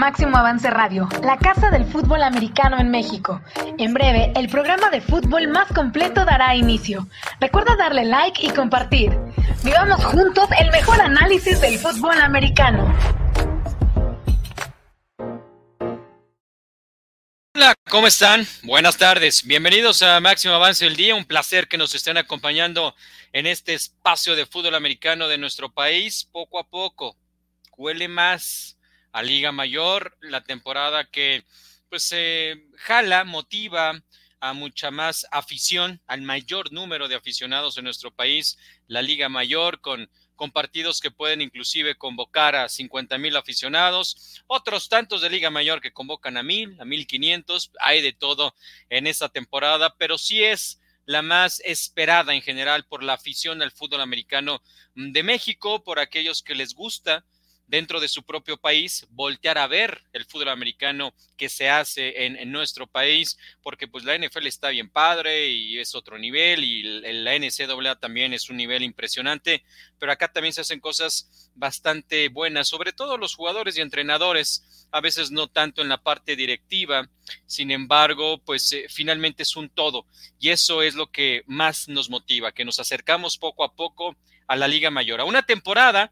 Máximo Avance Radio, la casa del fútbol americano en México. En breve, el programa de fútbol más completo dará inicio. Recuerda darle like y compartir. Vivamos juntos el mejor análisis del fútbol americano. Hola, ¿cómo están? Buenas tardes. Bienvenidos a Máximo Avance del Día. Un placer que nos estén acompañando en este espacio de fútbol americano de nuestro país. Poco a poco, huele más a Liga Mayor, la temporada que pues se jala, motiva a mucha más afición, al mayor número de aficionados en nuestro país, la Liga Mayor con con partidos que pueden inclusive convocar a 50 mil aficionados, otros tantos de Liga Mayor que convocan a mil, a mil quinientos, hay de todo en esta temporada, pero sí es la más esperada en general por la afición al fútbol americano de México, por aquellos que les gusta dentro de su propio país, voltear a ver el fútbol americano que se hace en, nuestro país, porque pues la NFL está bien padre y es otro nivel y la NCAA también es un nivel impresionante, pero acá también se hacen cosas bastante buenas, sobre todo los jugadores y entrenadores, a veces no tanto en la parte directiva, sin embargo, pues eh, finalmente es un todo y eso es lo que más nos motiva, que nos acercamos poco a poco a la Liga Mayor, a una temporada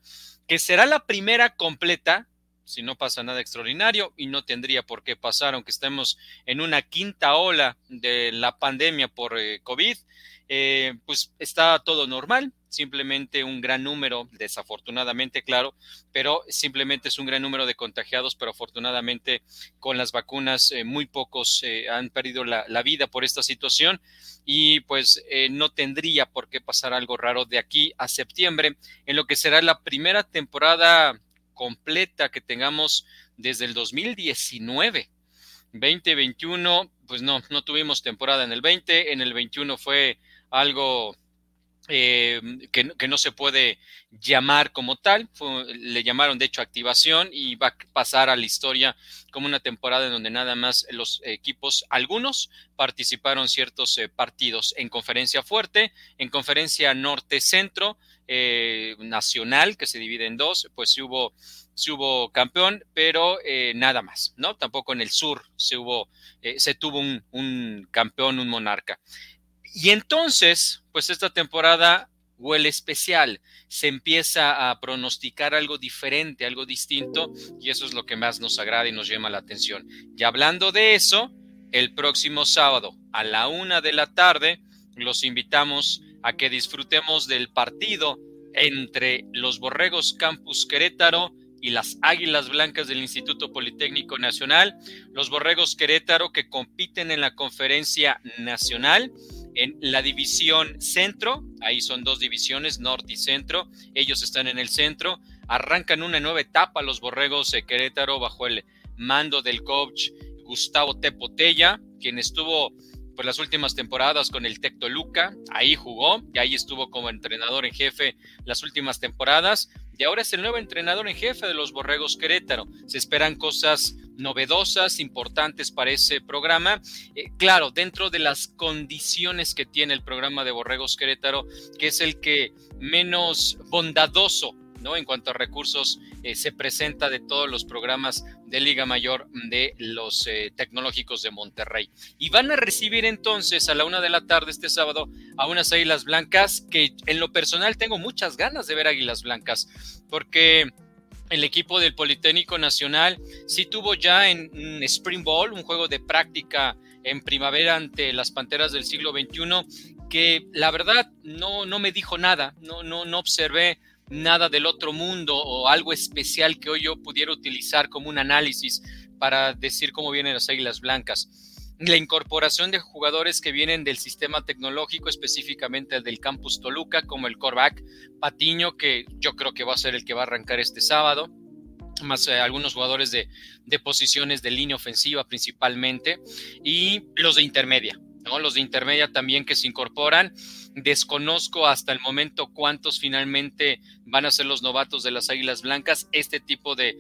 que será la primera completa, si no pasa nada extraordinario y no tendría por qué pasar, aunque estemos en una quinta ola de la pandemia por eh, COVID, eh, pues está todo normal, simplemente un gran número, desafortunadamente, claro, pero simplemente es un gran número de contagiados, pero afortunadamente con las vacunas eh, muy pocos han perdido la, la, vida por esta situación y pues no tendría por qué pasar algo raro de aquí a septiembre, en lo que será la primera temporada completa que tengamos desde el 2019. 2021, pues no, no tuvimos temporada en el 20, en el 21 fue algo eh, que, no se puede llamar como tal, le llamaron de hecho activación y va a pasar a la historia como una temporada en donde nada más los equipos, algunos participaron ciertos eh, partidos en conferencia fuerte, en conferencia norte-centro, eh, nacional, que se divide en dos, pues sí hubo, hubo campeón, pero eh, nada más, ¿no? Tampoco en el sur se hubo, se tuvo un, un campeón, un monarca. Y entonces, pues esta temporada huele especial, se empieza a pronosticar algo diferente, algo distinto, y eso es lo que más nos agrada y nos llama la atención. Y hablando de eso, el próximo sábado a la una de la tarde, los invitamos a que disfrutemos del partido entre los Borregos Campus Querétaro y las Águilas Blancas del Instituto Politécnico Nacional, los Borregos Querétaro que compiten en la conferencia nacional en la división centro, ahí son dos divisiones, norte y centro, ellos están en el centro, arrancan una nueva etapa los Borregos Querétaro bajo el mando del coach Gustavo Tepotella, quien estuvo pues las últimas temporadas con el Tecto Luca, ahí jugó y ahí estuvo como entrenador en jefe las últimas temporadas y ahora es el nuevo entrenador en jefe de los Borregos Querétaro. Se esperan cosas novedosas, importantes para ese programa. Eh, claro, dentro de las condiciones que tiene el programa de Borregos Querétaro, que es el que menos bondadoso ¿no? En cuanto a recursos, eh, se presenta de todos los programas de Liga Mayor de los eh, tecnológicos de Monterrey. Y van a recibir entonces a la una de la tarde este sábado a unas Águilas Blancas que en lo personal tengo muchas ganas de ver Águilas Blancas, porque el equipo del Politécnico Nacional sí tuvo ya en Spring Ball un juego de práctica en primavera ante las Panteras del siglo XXI que la verdad no, no me dijo nada, no, no, no observé nada del otro mundo o algo especial que hoy yo pudiera utilizar como un análisis para decir cómo vienen las Águilas Blancas. La incorporación de jugadores que vienen del sistema tecnológico, específicamente del campus Toluca, como el Corback Patiño, que yo creo que va a ser el que va a arrancar este sábado, más eh, algunos jugadores de, de posiciones de línea ofensiva principalmente, y los de intermedia, los de intermedia también que se incorporan. Desconozco hasta el momento cuántos finalmente van a ser los novatos de las Águilas Blancas. Este tipo de,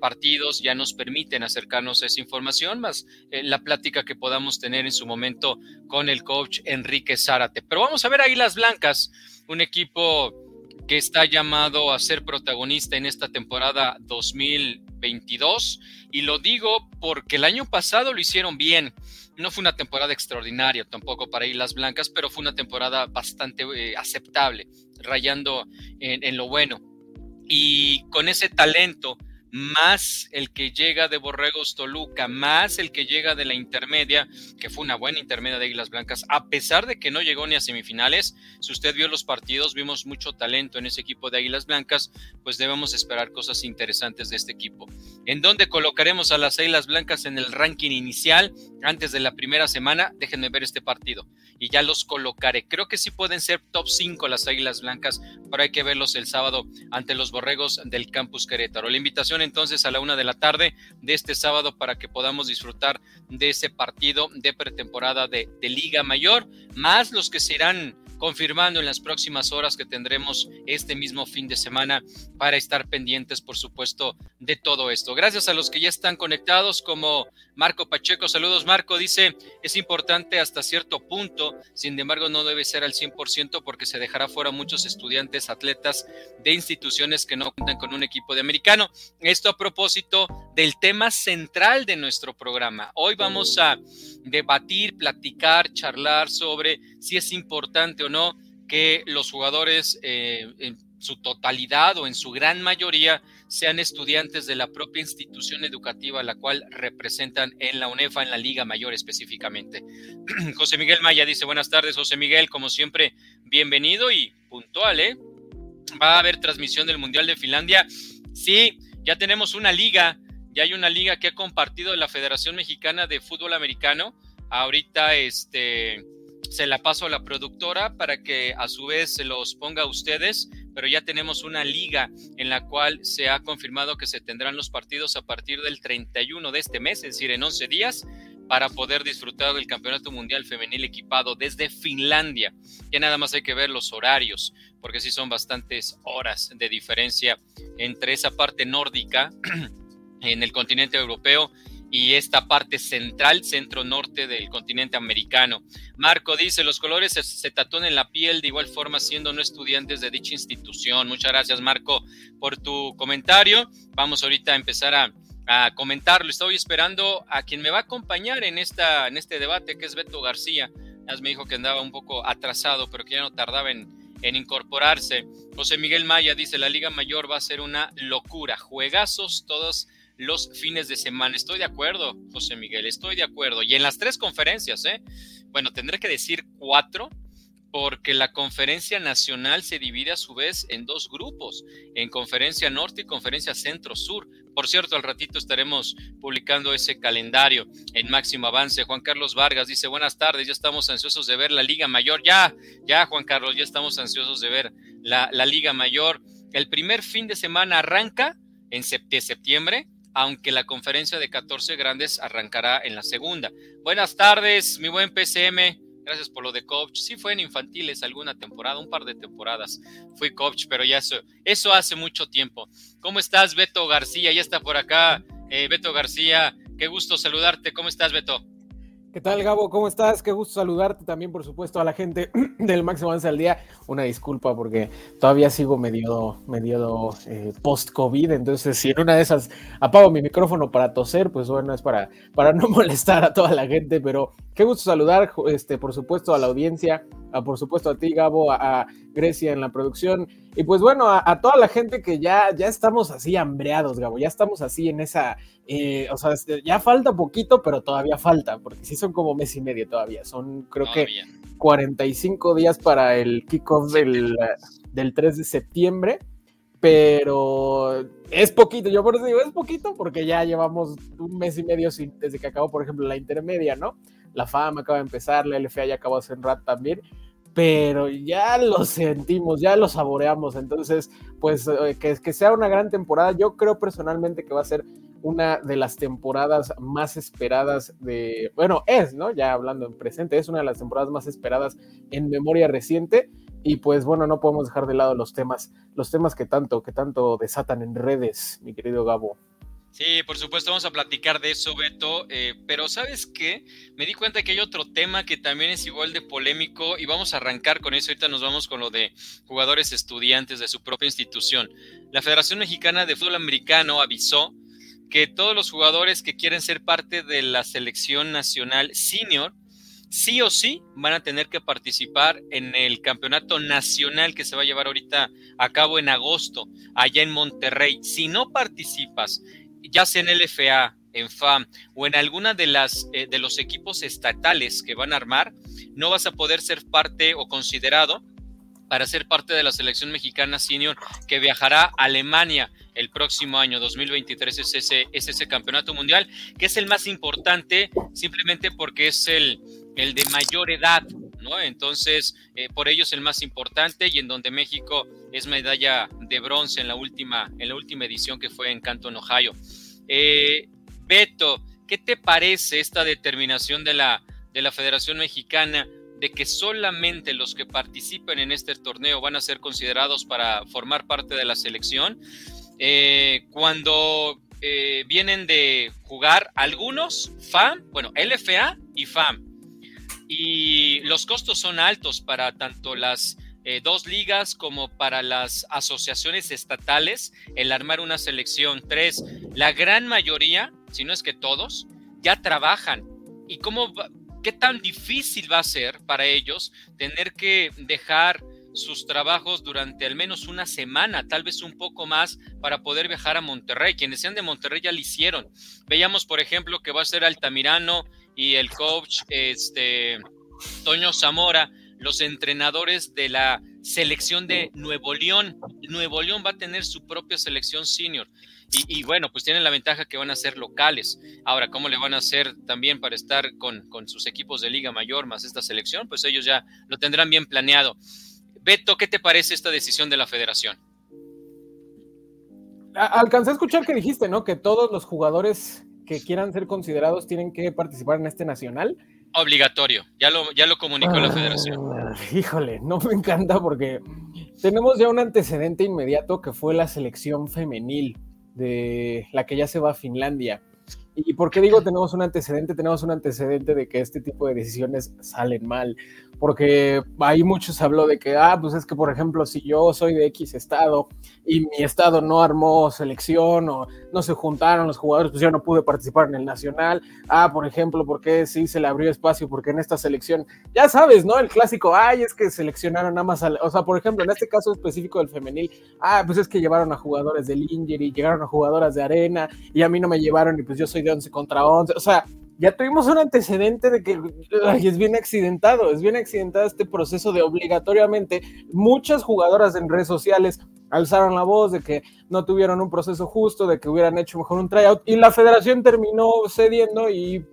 partidos ya nos permiten acercarnos a esa información, más eh, la plática que podamos tener en su momento con el coach Enrique Zárate. Pero vamos a ver Águilas Blancas, un equipo que está llamado a ser protagonista en esta temporada 2000 2022 y lo digo porque el año pasado lo hicieron bien. No fue una temporada extraordinaria tampoco para Islas Blancas, pero fue una temporada bastante eh, aceptable, rayando en lo bueno. Y con ese talento más el que llega de Borregos Toluca, más el que llega de la intermedia, que fue una buena intermedia de Águilas Blancas, a pesar de que no llegó ni a semifinales, si usted vio los partidos, vimos mucho talento en ese equipo de Águilas Blancas, pues debemos esperar cosas interesantes de este equipo. ¿En dónde colocaremos a las Águilas Blancas en el ranking inicial antes de la primera semana? Déjenme ver este partido y ya los colocaré. Creo que sí pueden ser top 5 las Águilas Blancas, pero hay que verlos el sábado ante los Borregos del Campus Querétaro. La invitación entonces a la una de la tarde de este sábado para que podamos disfrutar de ese partido de pretemporada de, de Liga Mayor, más los que se irán confirmando en las próximas horas que tendremos este mismo fin de semana para estar pendientes, por supuesto, de todo esto. Gracias a los que ya están conectados, como Marco Pacheco. Saludos, Marco. Dice, es importante hasta cierto punto, sin embargo, no debe ser al 100% porque se dejará fuera muchos estudiantes, atletas de instituciones que no cuentan con un equipo de americano. Esto a propósito del tema central de nuestro programa. Hoy vamos a debatir, platicar, charlar sobre si es importante o no que los jugadores eh, en su totalidad o en su gran mayoría sean estudiantes de la propia institución educativa la cual representan en la UNEFA, en la Liga Mayor específicamente. José Miguel Maya dice, buenas tardes, José Miguel, como siempre, bienvenido y puntual, ¿eh? Va a haber transmisión del Mundial de Finlandia. Sí, ya tenemos una liga, ya hay una liga que ha compartido la Federación Mexicana de Fútbol Americano. Ahorita, este se la paso a la productora para que a su vez se los ponga a ustedes, pero ya tenemos una liga en la cual se ha confirmado que se tendrán los partidos a partir del 31 de este mes, es decir, en 11 días, para poder disfrutar del Campeonato Mundial Femenil equipado desde Finlandia. Ya nada más hay que ver los horarios, porque sí son bastantes horas de diferencia entre esa parte nórdica en el continente europeo y esta parte central, centro-norte del continente americano. Marco dice, los colores se, tatúan en la piel de igual forma siendo no estudiantes de dicha institución. Muchas gracias Marco por tu comentario. Vamos ahorita a empezar a, comentarlo. Estoy esperando a quien me va a acompañar en, esta, en este debate, que es Beto García. Me dijo que andaba un poco atrasado, pero que ya no tardaba en, en incorporarse. José Miguel Maya dice, la Liga Mayor va a ser una locura. Juegazos todos los fines de semana. Estoy de acuerdo, José Miguel, estoy de acuerdo. Y en las tres conferencias, ¿eh? Bueno, tendré que decir cuatro, porque la conferencia nacional se divide a su vez en dos grupos, en conferencia norte y conferencia centro-sur. Por cierto, al ratito estaremos publicando ese calendario en máximo avance. Juan Carlos Vargas dice, buenas tardes, ya estamos ansiosos de ver la Liga Mayor. Ya, ya, Juan Carlos, ya estamos ansiosos de ver la, la Liga Mayor. El primer fin de semana arranca en septiembre aunque la conferencia de 14 grandes arrancará en la segunda. Buenas tardes, mi buen PCM. Gracias por lo de coach. Sí fue en infantiles alguna temporada, un par de temporadas. Fui coach, pero ya eso, eso hace mucho tiempo. ¿Cómo estás, Beto García? Ya está por acá. Eh, Beto García, qué gusto saludarte. ¿Cómo estás, Beto? ¿Qué tal, Gabo? ¿Cómo estás? Qué gusto saludarte también, por supuesto, a la gente del Máximo Avance al Día. Una disculpa porque todavía sigo medio, medio eh, post-COVID, entonces si en una de esas apago mi micrófono para toser, pues bueno, es para, para no molestar a toda la gente, pero qué gusto saludar, este, por supuesto, a la audiencia, a, por supuesto a ti, Gabo, a, Grecia en la producción, y pues bueno, a, toda la gente que ya, ya estamos así hambreados, Gabo, ya estamos así en esa, eh, o sea, este, ya falta poquito, pero todavía falta, porque sí son como mes y medio todavía, son creo que 45 días para el kickoff del, del 3 de septiembre, pero es poquito, yo por eso digo, es poquito, porque ya llevamos un mes y medio sin, desde que acabó, por ejemplo, la intermedia, ¿no? La fama acaba de empezar, la LFA ya acabó hace un rato también, pero ya lo sentimos, ya lo saboreamos. Entonces, pues eh, que, que sea una gran temporada. Yo creo personalmente que va a ser una de las temporadas más esperadas de, bueno, es, ¿no? Ya hablando en presente, es una de las temporadas más esperadas en memoria reciente. Y pues bueno, no podemos dejar de lado los temas, los temas que tanto, que tanto desatan en redes, mi querido Gabo. Sí, por supuesto, vamos a platicar de eso, Beto. Eh, pero ¿sabes qué? Me di cuenta que hay otro tema que también es igual de polémico y vamos a arrancar con eso. Ahorita nos vamos con lo de jugadores estudiantes de su propia institución. La Federación Mexicana de Fútbol Americano avisó que todos los jugadores que quieren ser parte de la selección nacional senior, sí o sí van a tener que participar en el campeonato nacional que se va a llevar ahorita a cabo en agosto, allá en Monterrey. Si no participas, ya sea en LFA, en FAM o en alguna de las eh, de los equipos estatales que van a armar, no vas a poder ser parte o considerado para ser parte de la selección mexicana senior que viajará a Alemania el próximo año. 2023 es ese, es ese campeonato mundial, que es el más importante simplemente porque es el, el de mayor edad, Entonces, eh, por ello es el más importante y en donde México es medalla de bronce en la última, en la última edición que fue en Canton, Ohio. Eh, Beto, ¿qué te parece esta determinación de la, de la Federación Mexicana de que solamente los que participen en este torneo van a ser considerados para formar parte de la selección? Eh, cuando vienen de jugar algunos FAM, bueno, LFA y FAM, y los costos son altos para tanto las eh, dos ligas como para las asociaciones estatales el armar una selección. Tres, la gran mayoría, si no es que todos, ya trabajan. ¿Y cómo qué tan difícil va a ser para ellos tener que dejar sus trabajos durante al menos una semana, tal vez un poco más, para poder viajar a Monterrey. Quienes sean de Monterrey ya lo hicieron. Veíamos, por ejemplo, que va a ser Altamirano y el coach este, Toño Zamora, los entrenadores de la selección de Nuevo León. Nuevo León va a tener su propia selección senior. Y, bueno, pues tienen la ventaja que van a ser locales. Ahora, ¿cómo le van a hacer también para estar con, con sus equipos de Liga Mayor más esta selección? Pues ellos ya lo tendrán bien planeado. Beto, ¿qué te parece esta decisión de la federación? Alcancé a escuchar que dijiste, ¿no? Que todos los jugadores que quieran ser considerados tienen que participar en este nacional. Obligatorio, ya lo, ya lo comunicó la federación. Ah, híjole, no me encanta porque tenemos ya un antecedente inmediato que fue la selección femenil de la que ya se va a Finlandia. ¿Y por qué digo tenemos un antecedente? Tenemos un antecedente de que este tipo de decisiones salen mal porque ahí muchos habló de que, ah, pues es que, por ejemplo, si yo soy de X estado y mi estado no armó selección o no se juntaron los jugadores, pues yo no pude participar en el nacional. Ah, por ejemplo, porque sí se le abrió espacio? Porque en esta selección, ya sabes, ¿no? El clásico, ay, es que seleccionaron nada más, o sea, por ejemplo, en este caso específico del femenil, ah, pues es que llevaron a jugadores del Inger y llegaron a jugadoras de arena y a mí no me llevaron y pues yo soy de 11 contra 11. O sea, ya tuvimos un antecedente de que es bien accidentado, es bien accidentado este proceso de obligatoriamente muchas jugadoras en redes sociales alzaron la voz de que no tuvieron un proceso justo, de que hubieran hecho mejor un tryout y la federación terminó cediendo y,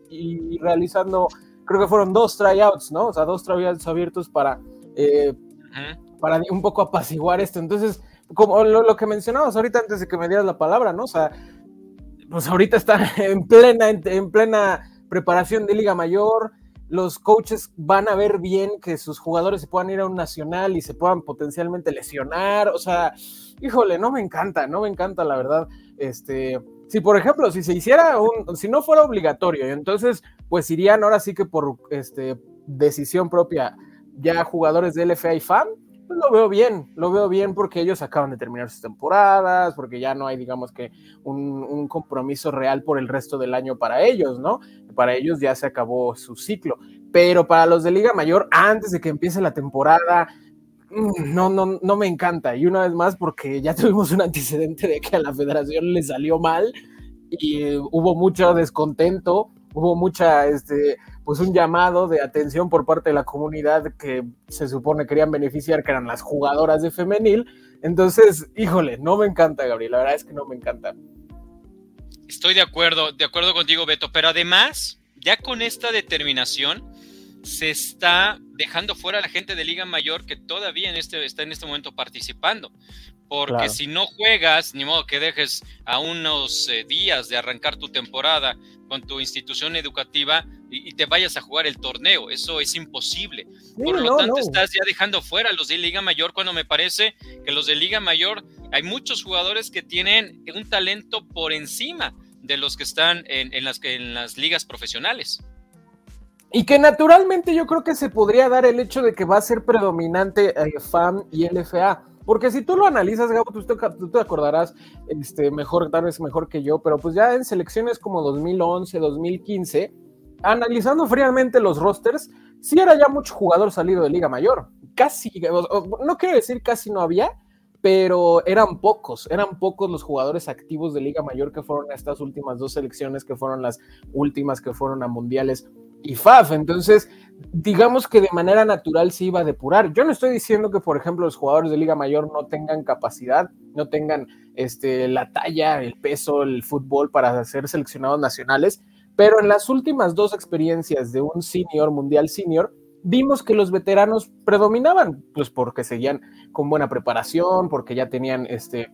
realizando, creo que fueron dos tryouts, ¿no? O sea, dos tryouts abiertos para, eh, para un poco apaciguar esto. Entonces, como lo, lo que mencionabas ahorita antes de que me dieras la palabra, ¿no? O sea, pues ahorita está en plena, en plena preparación de Liga Mayor, los coaches van a ver bien que sus jugadores se puedan ir a un nacional y se puedan potencialmente lesionar, o sea, híjole, no me encanta, no me encanta la verdad, este, si por ejemplo, si se hiciera un, si no fuera obligatorio, entonces pues irían ahora sí que por este, decisión propia ya jugadores de LFA y FAM, pues lo veo bien, lo veo bien porque ellos acaban de terminar sus temporadas, porque ya no hay, digamos que, un, compromiso real por el resto del año para ellos, ¿no? Para ellos ya se acabó su ciclo. Pero para los de Liga Mayor, antes de que empiece la temporada, mm, no, no, no me encanta. Y una vez más, porque ya tuvimos un antecedente de que a la federación le salió mal y eh, hubo mucho descontento, hubo mucha, este, pues un llamado de atención por parte de la comunidad que se supone querían beneficiar, que eran las jugadoras de femenil. Entonces, híjole, no me encanta, Gabriel, la verdad es que no me encanta. Estoy de acuerdo, de acuerdo contigo, Beto, pero además, ya con esta determinación, se está dejando fuera a la gente de Liga Mayor que todavía este, está en este momento participando. Porque si no juegas, ni modo que dejes a unos eh, días de arrancar tu temporada con tu institución educativa y, te vayas a jugar el torneo. Eso es imposible. Por lo tanto, estás ya dejando fuera a los de Liga Mayor cuando me parece que los de Liga Mayor hay muchos jugadores que tienen un talento por encima de los que están en, las, en las ligas profesionales. Y que naturalmente yo creo que se podría dar el hecho de que va a ser predominante eh, FAM y LFA Porque si tú lo analizas, Gabo, tú te, acordarás este, mejor, tal vez mejor que yo, pero pues ya en selecciones como 2011, 2015, analizando fríamente los rosters, sí era ya mucho jugador salido de Liga Mayor. Casi, no quiero decir casi no había, pero eran pocos, eran pocos los jugadores activos de Liga Mayor que fueron a estas últimas dos selecciones, que fueron las últimas que fueron a mundiales y FAF. Entonces, digamos que de manera natural se iba a depurar. Yo no estoy diciendo que, por ejemplo, los jugadores de Liga Mayor no tengan capacidad, no tengan este, la talla, el peso, el fútbol para ser seleccionados nacionales, pero en las últimas dos experiencias de un senior, mundial senior, vimos que los veteranos predominaban, pues porque seguían con buena preparación, porque ya tenían este,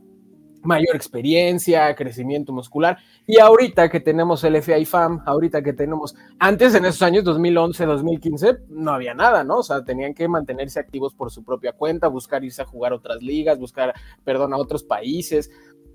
mayor experiencia, crecimiento muscular. Y ahorita que tenemos el FIFAM, ahorita que tenemos, antes en esos años 2011, 2015, no había nada, ¿no? O sea, tenían que mantenerse activos por su propia cuenta, buscar irse a jugar otras ligas, buscar, perdón, a otros países.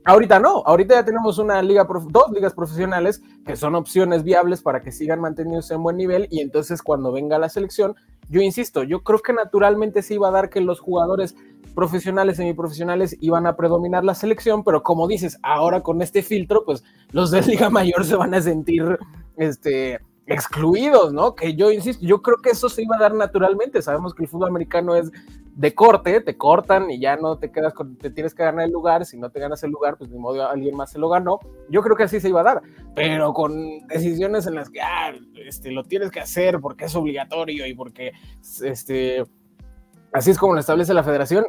Ahorita no, ahorita ya tenemos una liga, dos ligas profesionales que son opciones viables para que sigan manteniéndose en buen nivel y entonces cuando venga la selección, yo insisto, yo creo que naturalmente se iba a dar que los jugadores profesionales, semiprofesionales iban a predominar la selección, pero como dices, ahora con este filtro, pues los de Liga Mayor se van a sentir, este, excluidos, ¿no? Que yo insisto, yo creo que eso se iba a dar naturalmente. Sabemos que el fútbol americano es de corte, te cortan y ya no te quedas con, te tienes que ganar el lugar. Si no te ganas el lugar, pues de modo alguien más se lo ganó. Yo creo que así se iba a dar, pero con decisiones en las que ah, este, lo tienes que hacer porque es obligatorio y porque este, así es como lo establece la federación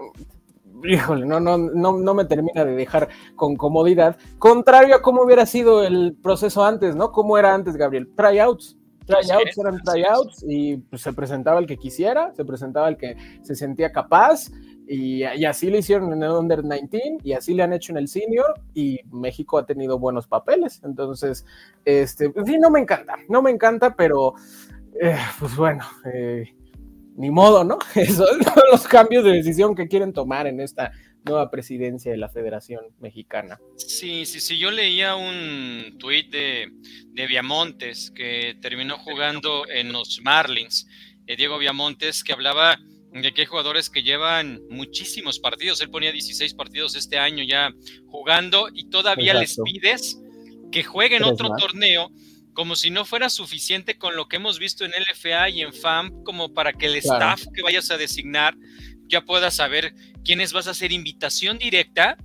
híjole, no, no, no, no me termina de dejar con comodidad. Contrario a cómo hubiera sido el proceso antes, ¿no? ¿Cómo era antes, Gabriel? Tryouts. Tryouts eran tryouts y pues, se presentaba el que quisiera, se presentaba el que se sentía capaz y, y, así lo hicieron en el Under 19 y así le han hecho en el Senior y México ha tenido buenos papeles. Entonces, este, sí, no me encanta, no me encanta, pero eh, pues bueno, eh, ni modo, ¿no? Esos son los cambios de decisión que quieren tomar en esta nueva presidencia de la Federación Mexicana. Sí, sí, sí, yo leía un tuit de, de Viamontes que terminó jugando en los Marlins, eh, Diego Viamontes, que hablaba de que hay jugadores que llevan muchísimos partidos, él ponía 16 partidos este año ya jugando y todavía les pides que jueguen otro torneo como si no fuera suficiente con lo que hemos visto en LFA y en FAM, como para que el staff que vayas a designar ya pueda saber quiénes vas a hacer invitación directa.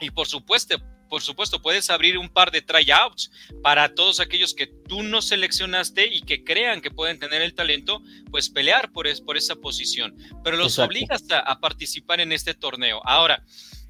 Y por supuesto, por supuesto, puedes abrir un par de tryouts para todos aquellos que tú no seleccionaste y que crean que pueden tener el talento, pues pelear por, por esa posición, pero los obligas a, a, participar en este torneo. Ahora,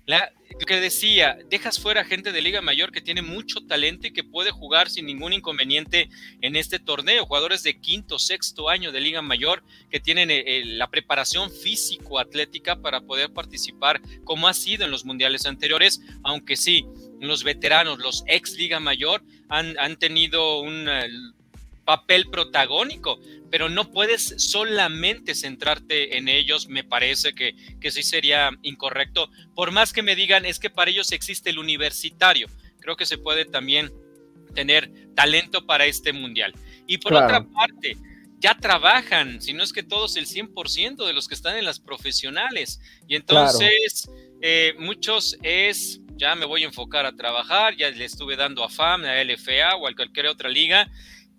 la, lo que decía, dejas fuera gente de Liga Mayor que tiene mucho talento y que puede jugar sin ningún inconveniente en este torneo. Jugadores de quinto, sexto año de Liga Mayor que tienen eh, eh, la preparación físico-atlética para poder participar como ha sido en los mundiales anteriores, aunque sí, los veteranos, los ex Liga Mayor han, han tenido un eh, papel protagónico, pero no puedes solamente centrarte en ellos, me parece que, que sí sería incorrecto, por más que me digan es que para ellos existe el universitario, creo que se puede también tener talento para este mundial. Y por otra parte, ya trabajan, si no es que todos el 100% de los que están en las profesionales. Y entonces eh, muchos es, ya me voy a enfocar a trabajar, ya le estuve dando a FAM, a LFA o a cualquier otra liga,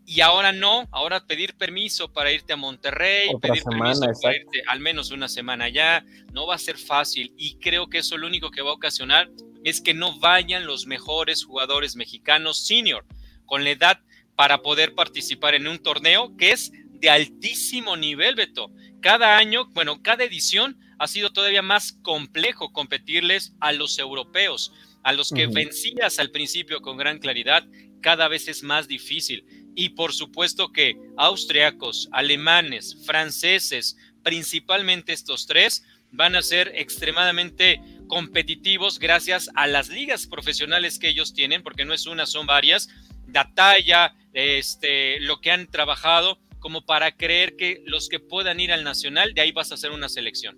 y ahora no, ahora pedir permiso para irte a Monterrey, pedir permiso para irte al menos una semana allá, no va a ser fácil y creo que eso lo único que va a ocasionar es que no vayan los mejores jugadores mexicanos senior con la edad para poder participar en un torneo que es de altísimo nivel, Beto. Cada año, bueno, cada edición ha sido todavía más complejo competirles a los europeos, a los que vencías al principio con gran claridad, cada vez es más difícil y por supuesto que austriacos, alemanes, franceses, principalmente estos tres, van a ser extremadamente competitivos gracias a las ligas profesionales que ellos tienen, porque no es una, son varias, la talla, este, lo que han trabajado, como para creer que los que puedan ir al nacional, de ahí vas a hacer una selección.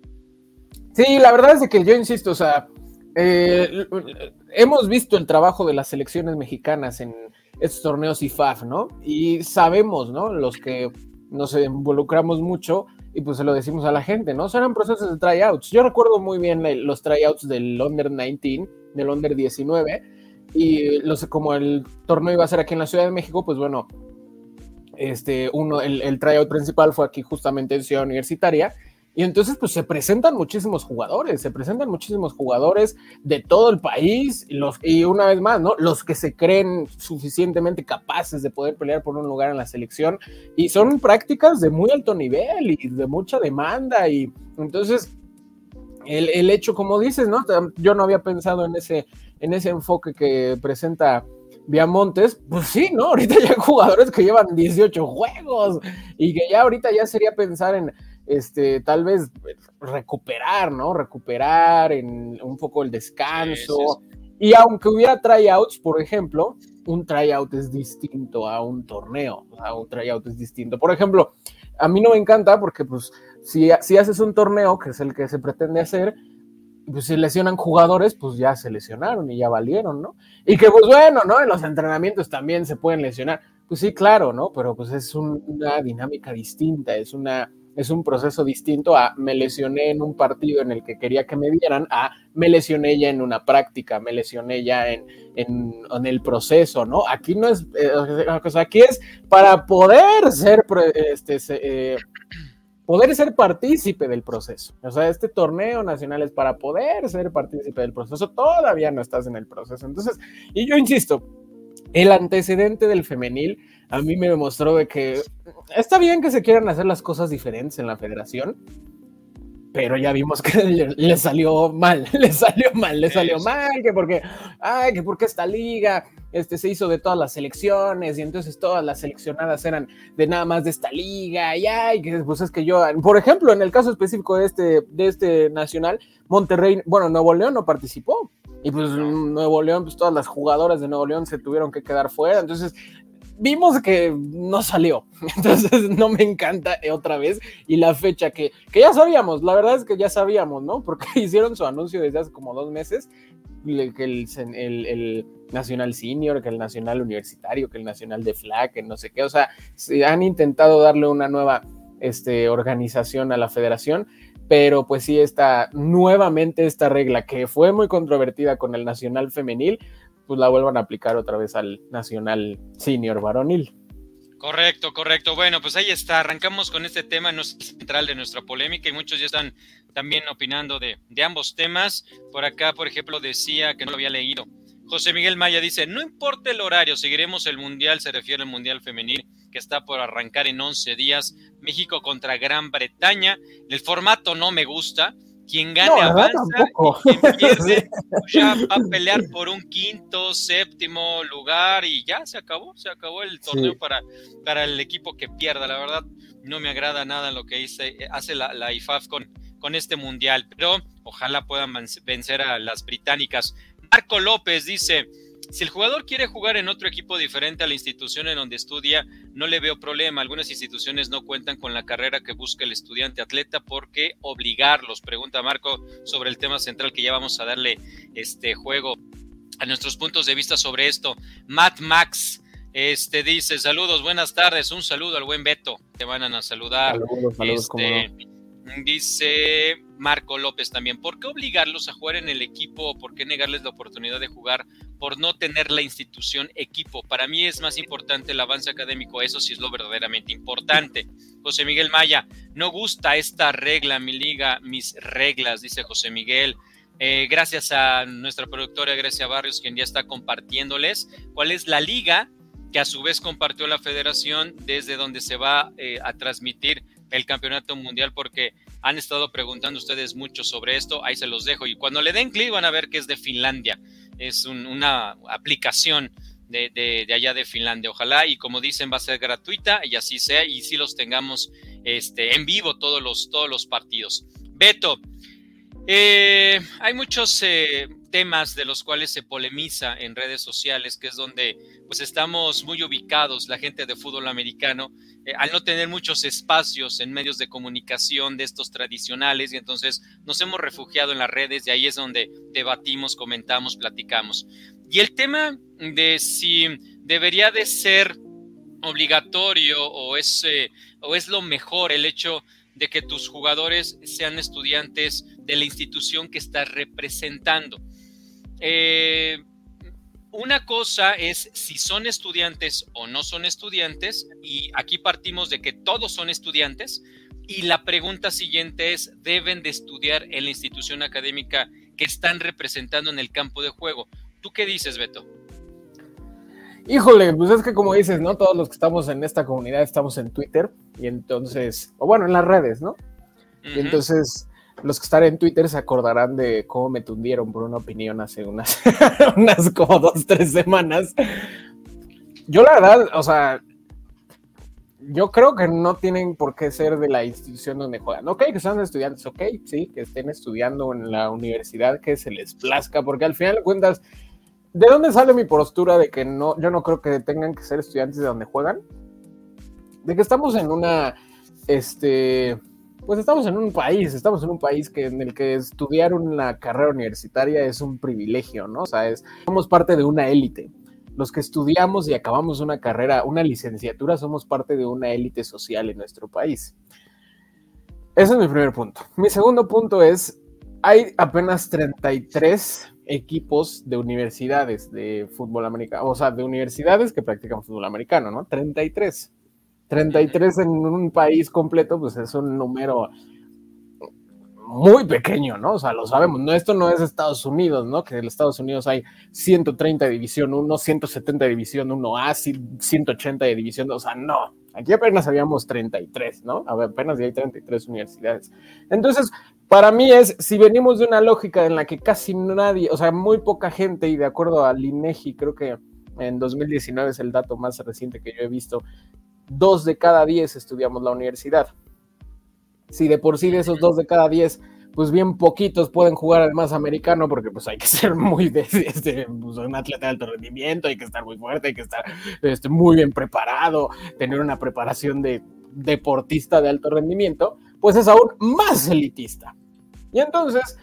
Sí, la verdad es que yo insisto, o sea, eh, hemos visto el trabajo de las selecciones mexicanas en, estos torneos IFAF, ¿no? Y sabemos, ¿no? Los que nos involucramos mucho, y pues se lo decimos a la gente, ¿no? Son procesos de tryouts. Yo recuerdo muy bien los tryouts del Under 19, del Under 19, y los, como el torneo iba a ser aquí en la Ciudad de México, pues bueno, este, uno, el, el tryout principal fue aquí justamente en Ciudad Universitaria, y entonces, pues se presentan muchísimos jugadores, se presentan muchísimos jugadores de todo el país, y, una vez más, ¿no? Los que se creen suficientemente capaces de poder pelear por un lugar en la selección, y son prácticas de muy alto nivel y de mucha demanda, y entonces, el, el hecho, como dices, ¿no? Yo no había pensado en ese, en ese enfoque que presenta Viamontes, pues sí, ¿no? Ahorita ya hay jugadores que llevan 18 juegos, y que ya ahorita ya sería pensar en este, tal vez recuperar, ¿no? Recuperar en un poco el descanso. Y aunque hubiera tryouts, por ejemplo, un tryout es distinto a un torneo, a un tryout es distinto. Por ejemplo, a mí no me encanta porque, pues, si, si haces un torneo, que es el que se pretende hacer, pues si lesionan jugadores, pues ya se lesionaron y ya valieron, ¿no? Y que, pues bueno, ¿no? En los entrenamientos también se pueden lesionar. Pues sí, claro, ¿no? Pero pues es una dinámica distinta, es una es un proceso distinto a me lesioné en un partido en el que quería que me vieran, a me lesioné ya en una práctica, me lesioné ya en, en, el proceso, ¿no? Aquí no es, eh, o sea, aquí es para poder ser, este, eh, poder ser partícipe del proceso. O sea, este torneo nacional es para poder ser partícipe del proceso, todavía no estás en el proceso. Entonces, y yo insisto, el antecedente del femenil a mí me demostró de que está bien que se quieran hacer las cosas diferentes en la federación, pero ya vimos que le, salió mal, le salió mal, le salió mal, que porque, ay, que porque esta liga este, se hizo de todas las selecciones y entonces todas las seleccionadas eran de nada más de esta liga y ay, que pues es que yo, por ejemplo, en el caso específico de este, de este nacional, Monterrey, bueno, Nuevo León no participó. Y pues Nuevo León, pues todas las jugadoras de Nuevo León se tuvieron que quedar fuera. Entonces, vimos que no salió. Entonces no me encanta otra vez. Y la fecha que, que ya sabíamos, la verdad es que ya sabíamos, ¿no? Porque hicieron su anuncio desde hace como dos meses, que el, el, Nacional Senior, que el Nacional Universitario, que el Nacional de Flag, que no sé qué. O sea, se han intentado darle una nueva este, organización a la federación. Pero pues sí, está nuevamente esta regla que fue muy controvertida con el Nacional Femenil, pues la vuelvan a aplicar otra vez al Nacional Senior Varonil. Correcto, correcto. Bueno, pues ahí está. Arrancamos con este tema no es central de nuestra polémica y muchos ya están también opinando de, de ambos temas. Por acá, por ejemplo, decía que no lo había leído. José Miguel Maya dice, no importa el horario, seguiremos el Mundial, se refiere al Mundial Femenil que está por arrancar en 11 días, México contra Gran Bretaña. El formato no me gusta, quien gane avanza y quien pierde pues ya va a pelear por un quinto, séptimo lugar y ya se acabó, se acabó el torneo para, para el equipo que pierda. La verdad, no me agrada nada lo que hice, hace la, la IFAF con, con este mundial, pero ojalá puedan vencer a las británicas. Marco López dice, si el jugador quiere jugar en otro equipo diferente a la institución en donde estudia, no le veo problema. Algunas instituciones no cuentan con la carrera que busca el estudiante atleta porque obligarlos. Pregunta Marco sobre el tema central que ya vamos a darle este juego a nuestros puntos de vista sobre esto. Matt Max este dice, saludos, buenas tardes, un saludo al buen Beto, te van a saludar. Saludos, saludos, este, Dice Marco López también, ¿por qué obligarlos a jugar en el equipo o por qué negarles la oportunidad de jugar por no tener la institución equipo? Para mí es más importante el avance académico, eso sí es lo verdaderamente importante. José Miguel Maya, no gusta esta regla, mi liga, mis reglas, dice José Miguel. Eh, gracias a nuestra productora Grecia Barrios, quien ya está compartiéndoles cuál es la liga que a su vez compartió la federación desde donde se va eh, a transmitir el campeonato mundial porque han estado preguntando ustedes mucho sobre esto, ahí se los dejo. Y cuando le den clic van a ver que es de Finlandia, es una aplicación de, de, allá de Finlandia, ojalá y como dicen va a ser gratuita y así sea y si los tengamos este, en vivo todos los, todos los partidos. Beto, eh, hay muchos eh, temas de los cuales se polemiza en redes sociales, que es donde pues estamos muy ubicados la gente de fútbol americano, eh, al no tener muchos espacios en medios de comunicación de estos tradicionales, y entonces nos hemos refugiado en las redes y ahí es donde debatimos, comentamos, platicamos. Y el tema de si debería de ser obligatorio o es, o es lo mejor el hecho de que tus jugadores sean estudiantes de la institución que estás representando. Eh, una cosa es si son estudiantes o no son estudiantes, y aquí partimos de que todos son estudiantes, y la pregunta siguiente es, ¿deben de estudiar en la institución académica que están representando en el campo de juego? ¿Tú qué dices, Beto? Híjole, pues es que como dices, ¿no? Todos los que estamos en esta comunidad estamos en Twitter y entonces, o bueno, en las redes, ¿no? Y entonces los que están en Twitter se acordarán de cómo me tundieron por una opinión hace unas, unas como dos, tres semanas. Yo la verdad, o sea, yo creo que no tienen por qué ser de la institución donde juegan. Ok, que sean estudiantes, ok, sí, que estén estudiando en la universidad que se les plazca, porque al final de cuentas, ¿de dónde sale mi postura de que no, yo no creo que tengan que ser estudiantes de donde juegan? De que estamos en una, este, pues estamos en un país, estamos en un país que, en el que estudiar una carrera universitaria es un privilegio, ¿no? O sea, es, somos parte de una élite. Los que estudiamos y acabamos una carrera, una licenciatura, somos parte de una élite social en nuestro país. Ese es mi primer punto. Mi segundo punto es, hay apenas 33 equipos de universidades de fútbol americano, o sea, de universidades que practican fútbol americano, ¿no? 33. 33 en un país completo, pues es un número muy pequeño, ¿no? O sea, lo sabemos, no, esto no es Estados Unidos, ¿no? Que en Estados Unidos hay 130 de División 1, 170 de División 1A, 180 de División 2, o sea, no, aquí apenas habíamos 33, ¿no? A ver, apenas hay 33 universidades. Entonces, para mí es, si venimos de una lógica en la que casi nadie, o sea, muy poca gente, y de acuerdo al INEGI, creo que en 2019 es el dato más reciente que yo he visto, dos de cada diez estudiamos la universidad. Si de por sí de esos dos de cada diez, pues bien poquitos pueden jugar al más americano, porque pues hay que ser muy de, este, pues, un atleta de alto rendimiento, hay que estar muy fuerte, hay que estar este, muy bien preparado, tener una preparación de deportista de alto rendimiento, pues es aún más elitista. Y entonces,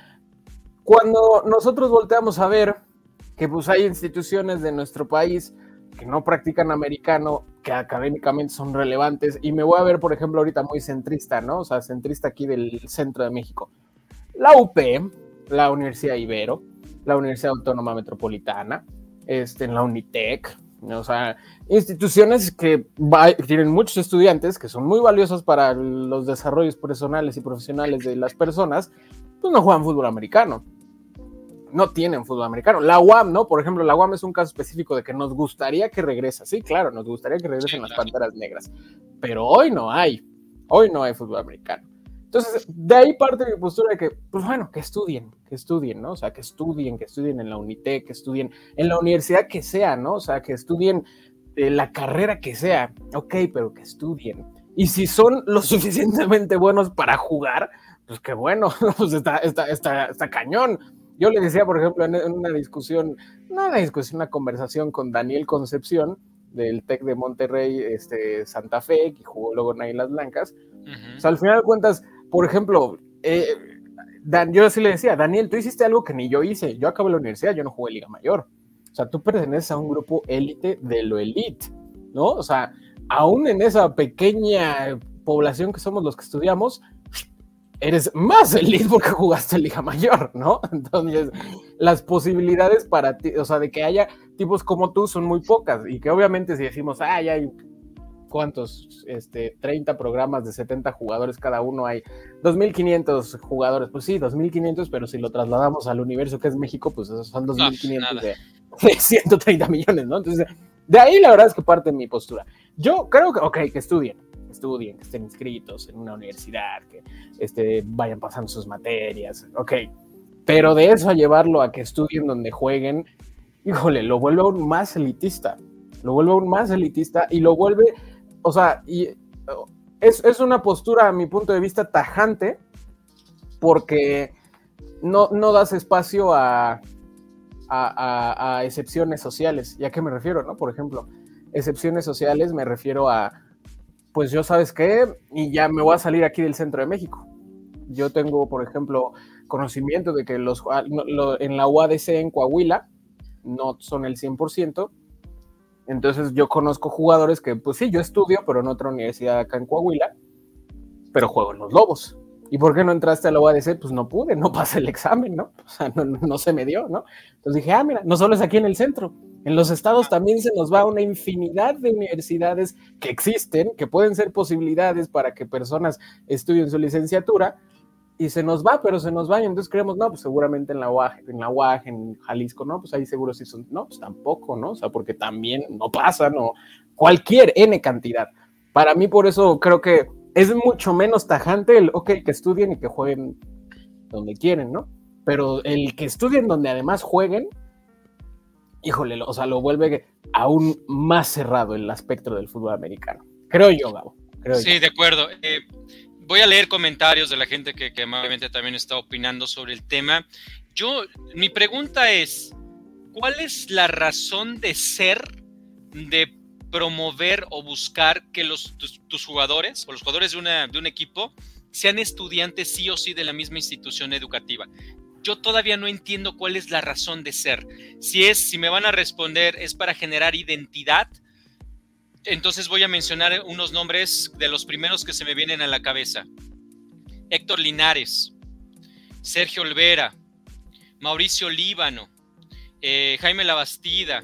cuando nosotros volteamos a ver que pues hay instituciones de nuestro país que no practican americano, que académicamente son relevantes, y me voy a ver, por ejemplo, ahorita muy centrista, ¿no? O sea, centrista aquí del centro de México. La UP, la Universidad Ibero, la Universidad Autónoma Metropolitana, este, la Unitec, o sea, instituciones que tienen muchos estudiantes que son muy valiosos para los desarrollos personales y profesionales de las personas, pues no juegan fútbol americano no tienen fútbol americano. La UAM, ¿no? Por ejemplo, la UAM es un caso específico de que nos gustaría que regrese. Sí, claro, nos gustaría que regresen las Panteras Negras. Pero hoy no hay. Hoy no hay fútbol americano. Entonces, de ahí parte mi postura de que, pues bueno, que estudien, que estudien, ¿no? O sea, que estudien, que estudien en la UNITEC, que estudien en la universidad que sea, ¿no? O sea, que estudien eh, la carrera que sea. Ok, pero que estudien. Y si son lo suficientemente buenos para jugar, pues qué bueno, pues está, está, está, está cañón yo le decía, por ejemplo, en una discusión, no una discusión, una conversación con Daniel Concepción del TEC de Monterrey, este, Santa Fe, que jugó luego en Águilas Blancas. O sea, al final de cuentas, por ejemplo, eh, Dan, yo sí le decía, Daniel, tú hiciste algo que ni yo hice. Yo acabé la universidad, yo no jugué Liga Mayor. O sea, tú perteneces a un grupo élite de lo elite, ¿no? O sea, aún en esa pequeña población que somos los que estudiamos, eres más elite porque jugaste en Liga Mayor, ¿no? Entonces, las posibilidades para ti, o sea, de que haya tipos como tú son muy pocas y que obviamente si decimos, ah, ya hay cuántos, este, 30 programas de 70 jugadores cada uno, hay 2.500 jugadores, pues sí, 2.500, pero si lo trasladamos al universo que es México, pues esos son 2.500 de, de 130 millones, ¿no? Entonces, de ahí la verdad es que parte mi postura. Yo creo que, ok, que estudien, estudien, que estén inscritos en una universidad, que este, vayan pasando sus materias, ok. Pero de eso a llevarlo a que estudien donde jueguen, híjole, lo vuelve aún más elitista. Lo vuelve aún más elitista y lo vuelve, o sea, y es, es una postura, a mi punto de vista, tajante, porque no, no das espacio a, a, a, excepciones sociales. ¿Y a qué me refiero? No? Por ejemplo, excepciones sociales me refiero a pues yo sabes qué, y ya me voy a salir aquí del centro de México. Yo tengo, por ejemplo, conocimiento de que los, ah, en la UADC en Coahuila no son el 100%. Entonces yo conozco jugadores que, pues sí, yo estudio, pero en otra universidad acá en Coahuila. pero juego en los Lobos. ¿Y por qué no entraste a la UADC? Pues no pude, no pasé el examen, ¿no? O sea, no, no, se me dio, ¿no? Entonces dije, ah, mira, no solo es aquí en el centro, en los estados también se nos va una infinidad de universidades que existen, que pueden ser posibilidades para que personas estudien su licenciatura, y se nos va, pero se nos va, y entonces creemos, no, pues seguramente en la UAG, en la UAG, en Jalisco, no, pues ahí seguro sí son, no, pues tampoco, ¿no? O sea, porque también no pasa, ¿no? Cualquier N cantidad. Para mí, por eso creo que es mucho menos tajante el, ok, que estudien y que jueguen donde quieren, ¿no? Pero el que estudien donde además jueguen, híjole, o sea, lo vuelve aún más cerrado el aspecto del fútbol americano. Creo yo, Gabo. sí, de acuerdo. Eh, voy a leer comentarios de la gente que, que también está opinando sobre el tema. Yo, mi pregunta es, ¿cuál es la razón de ser de promover o buscar que los, tus, jugadores o los jugadores de, una, de un equipo sean estudiantes sí o sí de la misma institución educativa. Yo todavía no entiendo cuál es la razón de ser. Si es, si me van a responder, es para generar identidad, entonces voy a mencionar unos nombres de los primeros que se me vienen a la cabeza. Héctor Linares, Sergio Olvera, Mauricio Líbano, eh, Jaime Labastida,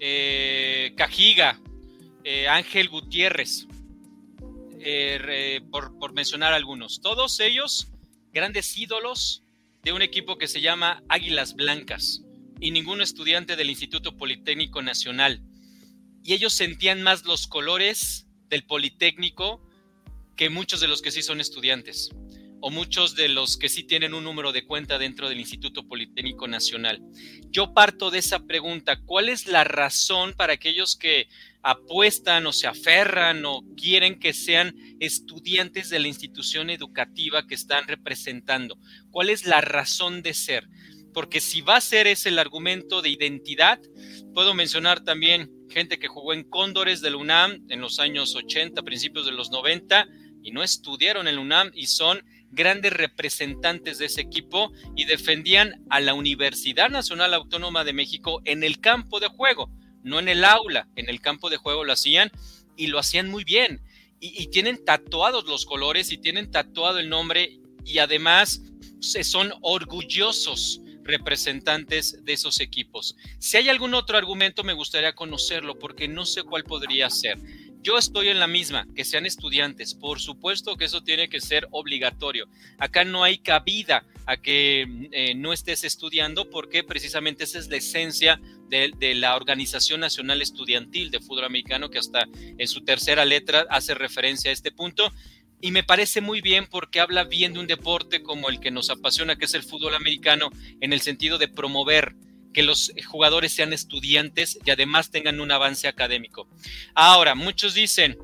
eh, Cajiga, eh, Ángel Gutiérrez, eh, por, mencionar algunos. Todos ellos grandes ídolos de un equipo que se llama Águilas Blancas y ningún estudiante del Instituto Politécnico Nacional. Y ellos sentían más los colores del Politécnico que muchos de los que sí son estudiantes o muchos de los que sí tienen un número de cuenta dentro del Instituto Politécnico Nacional. Yo parto de esa pregunta, ¿cuál es la razón para aquellos que apuestan o se aferran o quieren que sean estudiantes de la institución educativa que están representando? ¿Cuál es la razón de ser? Porque si va a ser ese el argumento de identidad, puedo mencionar también gente que jugó en Cóndores del UNAM en los años 80, principios de los 90, y no estudiaron en UNAM y son grandes representantes de ese equipo y defendían a la Universidad Nacional Autónoma de México en el campo de juego, no en el aula, en el campo de juego lo hacían y lo hacían muy bien. Y, tienen tatuados los colores y tienen tatuado el nombre y además son orgullosos representantes de esos equipos. Si hay algún otro argumento me gustaría conocerlo porque no sé cuál podría ser. Yo estoy en la misma, que sean estudiantes. Por supuesto que eso tiene que ser obligatorio. Acá no hay cabida a que eh, no estés estudiando porque precisamente esa es la esencia de, de, la Organización Nacional Estudiantil de Fútbol Americano que hasta en su tercera letra hace referencia a este punto. Y me parece muy bien porque habla bien de un deporte como el que nos apasiona, que es el fútbol americano, en el sentido de promover que los jugadores sean estudiantes y además tengan un avance académico. Ahora, muchos dicen,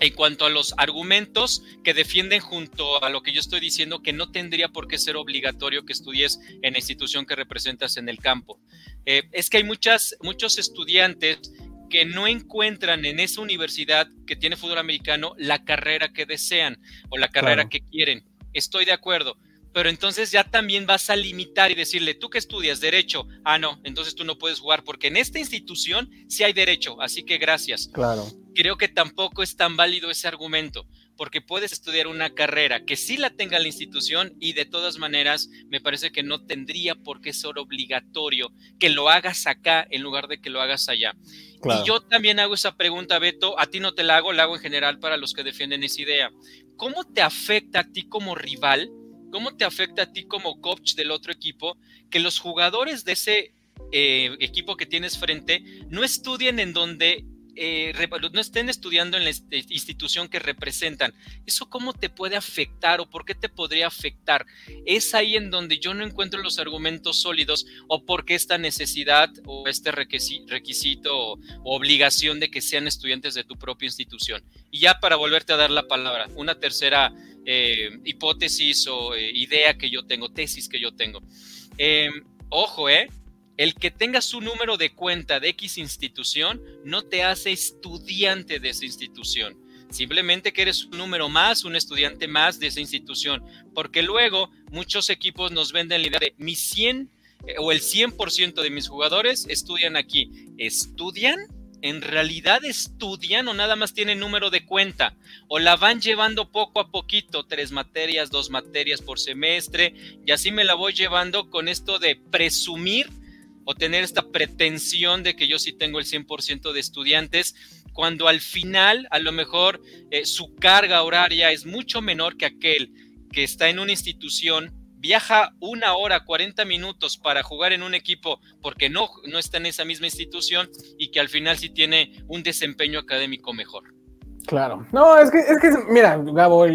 en cuanto a los argumentos que defienden junto a lo que yo estoy diciendo, que no tendría por qué ser obligatorio que estudies en la institución que representas en el campo. Eh, es que hay muchas, muchos estudiantes que no encuentran en esa universidad que tiene fútbol americano la carrera que desean o la carrera que quieren. Estoy de acuerdo, pero entonces ya también vas a limitar y decirle, tú que estudias derecho, ah, no, entonces tú no puedes jugar porque en esta institución sí hay derecho, así que gracias. Claro. Creo que tampoco es tan válido ese argumento, porque puedes estudiar una carrera que sí la tenga la institución y de todas maneras me parece que no tendría por qué ser obligatorio que lo hagas acá en lugar de que lo hagas allá. Y yo también hago esa pregunta, Beto, a ti no te la hago, la hago en general para los que defienden esa idea. ¿Cómo te afecta a ti como rival? ¿Cómo te afecta a ti como coach del otro equipo que los jugadores de ese eh, equipo que tienes frente no estudien en donde eh, no estén estudiando en la institución que representan. ¿Eso cómo te puede afectar o por qué te podría afectar? Es ahí en donde yo no encuentro los argumentos sólidos o por qué esta necesidad o este requisito o, obligación de que sean estudiantes de tu propia institución. Y ya para volverte a dar la palabra, una tercera eh, hipótesis o eh, idea que yo tengo, tesis que yo tengo. Eh, ojo, eh, el que tengas un número de cuenta de X institución no te hace estudiante de esa institución. Simplemente que eres un número más, un estudiante más de esa institución. Porque luego muchos equipos nos venden la idea de mi 100 o el 100% de mis jugadores estudian aquí. ¿Estudian? ¿En realidad estudian o nada más tienen número de cuenta? ¿O la van llevando poco a poquito? Tres materias, dos materias por semestre. Y así me la voy llevando con esto de presumir o tener esta pretensión de que yo sí tengo el 100% de estudiantes, cuando al final a lo mejor eh, su carga horaria es mucho menor que aquel que está en una institución viaja una hora, 40 minutos para jugar en un equipo porque no, no está en esa misma institución y que al final sí tiene un desempeño académico mejor. Claro. No, es que, es que mira, Gabo,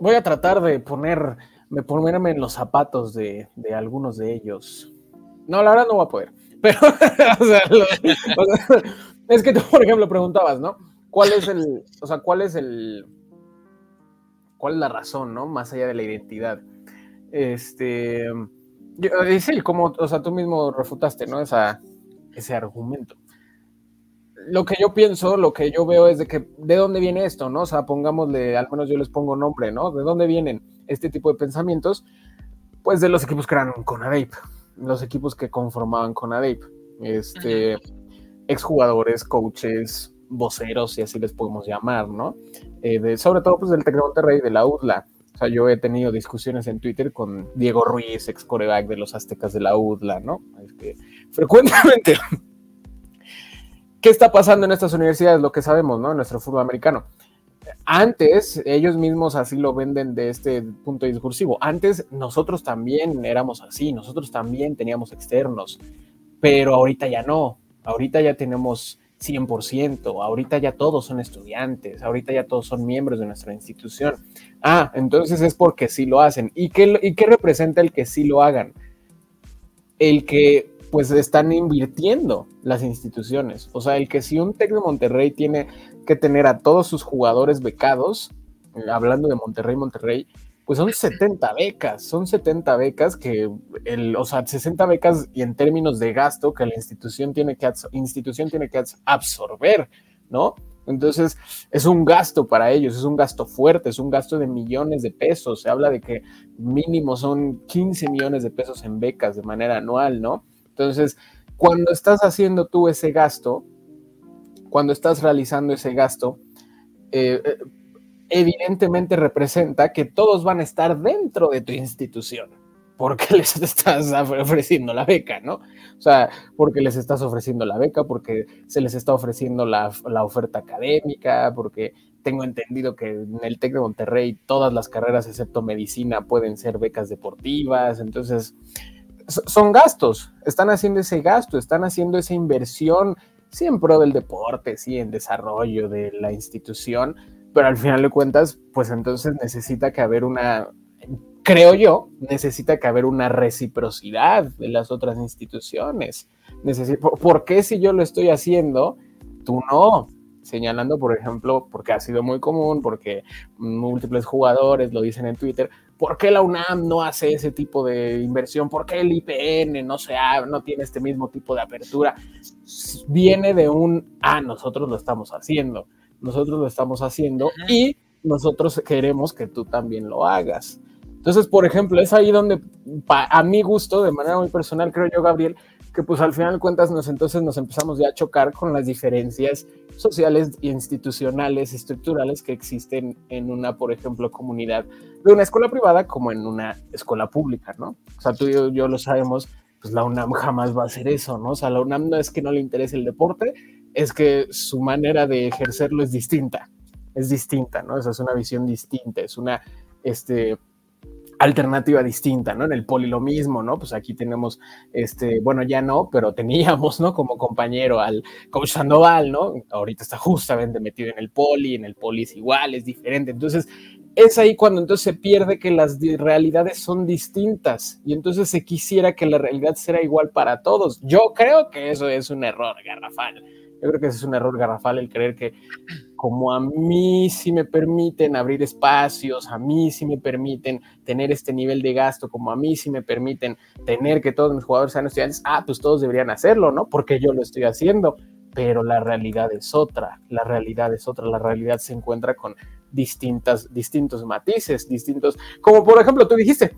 voy a tratar de poner, de ponerme en los zapatos de, de algunos de ellos. No, la verdad no voy a poder. Pero, o sea, es que tú, por ejemplo, preguntabas, ¿no? ¿Cuál es el, o sea, cuál es el, cuál es la razón, ¿no? Más allá de la identidad. Este, sí, como, o sea, tú mismo refutaste, ¿no? Esa, ese argumento. Lo que yo pienso, lo que yo veo es de que, ¿de dónde viene esto, no? O sea, pongámosle, al menos yo les pongo nombre, ¿no? ¿De dónde vienen este tipo de pensamientos? Pues de los equipos que eran con Adeip, los equipos que conformaban con Adeip, este, exjugadores, coaches, voceros, si así les podemos llamar, ¿no? Eh, sobre todo, pues del Tec de Monterrey, de la UDLA, o sea, yo he tenido discusiones en Twitter con Diego Ruiz, ex coreback de los Aztecas de la UDLA, ¿no? Es que frecuentemente. ¿Qué está pasando en estas universidades? Lo que sabemos, ¿no? En nuestro fútbol americano. Antes, ellos mismos así lo venden de este punto discursivo. Antes, nosotros también éramos así, nosotros también teníamos externos, pero ahorita ya no. Ahorita ya tenemos 100%, ahorita ya todos son estudiantes, ahorita ya todos son miembros de nuestra institución. Ah, entonces es porque sí lo hacen. ¿Y qué, y qué representa el que sí lo hagan? El que pues están invirtiendo las instituciones. O sea, el que si un Tec de Monterrey tiene que tener a todos sus jugadores becados, hablando de Monterrey, Monterrey, pues son 70 becas, son 70 becas que, el, o sea, 60 becas y en términos de gasto que la institución tiene que, institución tiene que absorber, ¿no? Entonces, es un gasto para ellos, es un gasto fuerte, es un gasto de millones de pesos. Se habla de que mínimo son 15 millones de pesos en becas de manera anual, ¿no? Entonces, cuando estás haciendo tú ese gasto, cuando estás realizando ese gasto, eh, eh evidentemente representa que todos van a estar dentro de tu institución, porque les estás ofreciendo la beca, ¿no? O sea, porque les estás ofreciendo la beca, porque se les está ofreciendo la, oferta académica, porque tengo entendido que en el TEC de Monterrey todas las carreras excepto medicina pueden ser becas deportivas, entonces son gastos, están haciendo ese gasto, están haciendo esa inversión, sí en pro del deporte, sí en desarrollo de la institución, pero al final de cuentas, pues entonces necesita que haber una, creo yo, necesita que haber una reciprocidad de las otras instituciones. ¿Por qué si yo lo estoy haciendo, tú no? Señalando, por ejemplo, porque ha sido muy común, porque múltiples jugadores lo dicen en Twitter, ¿por qué la UNAM no hace ese tipo de inversión? ¿Por qué el IPN no, se no tiene este mismo tipo de apertura? Viene de un, ah, nosotros lo estamos haciendo nosotros lo estamos haciendo y nosotros queremos que tú también lo hagas. Entonces, por ejemplo, es ahí donde, a mi gusto, de manera muy personal, creo yo, Gabriel, que pues al final de cuentas nos, entonces nos empezamos ya a chocar con las diferencias sociales, institucionales, estructurales que existen en una, por ejemplo, comunidad de una escuela privada como en una escuela pública, ¿no? O sea, tú y yo, yo lo sabemos, pues la UNAM jamás va a hacer eso, ¿no? O sea, la UNAM no es que no le interese el deporte, es que su manera de ejercerlo es distinta, es distinta, ¿no? Esa es una visión distinta, es una este, alternativa distinta, ¿no? En el poli lo mismo, ¿no? Pues aquí tenemos, este, bueno, ya no, pero teníamos, ¿no? Como compañero al coach Sandoval, ¿no? Ahorita está justamente metido en el poli, en el poli es igual, es diferente. Entonces, es ahí cuando entonces se pierde que las realidades son distintas y entonces se quisiera que la realidad sea igual para todos. Yo creo que eso es un error garrafal. Yo creo que ese es un error garrafal el creer que como a mí sí me permiten abrir espacios, a mí sí me permiten tener este nivel de gasto, como a mí sí me permiten tener que todos mis jugadores sean estudiantes, ah, pues todos deberían hacerlo, ¿no? Porque yo lo estoy haciendo, pero la realidad es otra, la realidad es otra, la realidad se encuentra con distintas, distintos matices, distintos, como por ejemplo tú dijiste,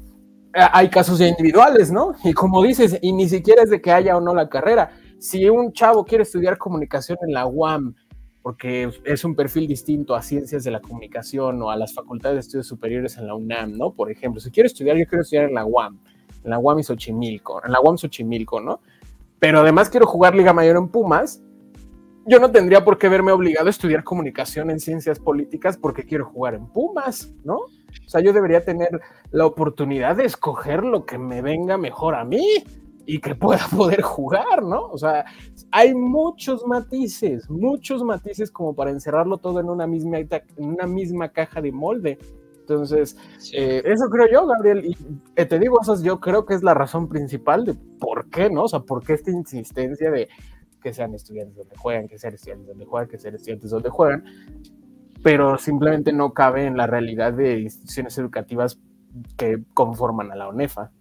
hay casos individuales, ¿no? Y como dices, y ni siquiera es de que haya o no la carrera, si un chavo quiere estudiar comunicación en la UAM, porque es un perfil distinto a ciencias de la comunicación o a las facultades de estudios superiores en la UNAM, ¿no? Por ejemplo, si quiero estudiar, yo quiero estudiar en la UAM, en la UAM y Xochimilco, en la UAM Xochimilco, ¿no? Pero además quiero jugar Liga Mayor en Pumas, yo no tendría por qué verme obligado a estudiar comunicación en ciencias políticas porque quiero jugar en Pumas, ¿no? O sea, yo debería tener la oportunidad de escoger lo que me venga mejor a mí y que pueda poder jugar, ¿no? O sea, hay muchos matices, muchos matices como para encerrarlo todo en una misma, en una misma caja de molde. Entonces, eh, eso creo yo, Gabriel, y eh, te digo, eso yo creo que es la razón principal de por qué, ¿no? O sea, por qué esta insistencia de que sean estudiantes donde juegan, que sean estudiantes donde juegan, que sean estudiantes donde juegan, pero simplemente no cabe en la realidad de instituciones educativas que conforman a la ONEFA.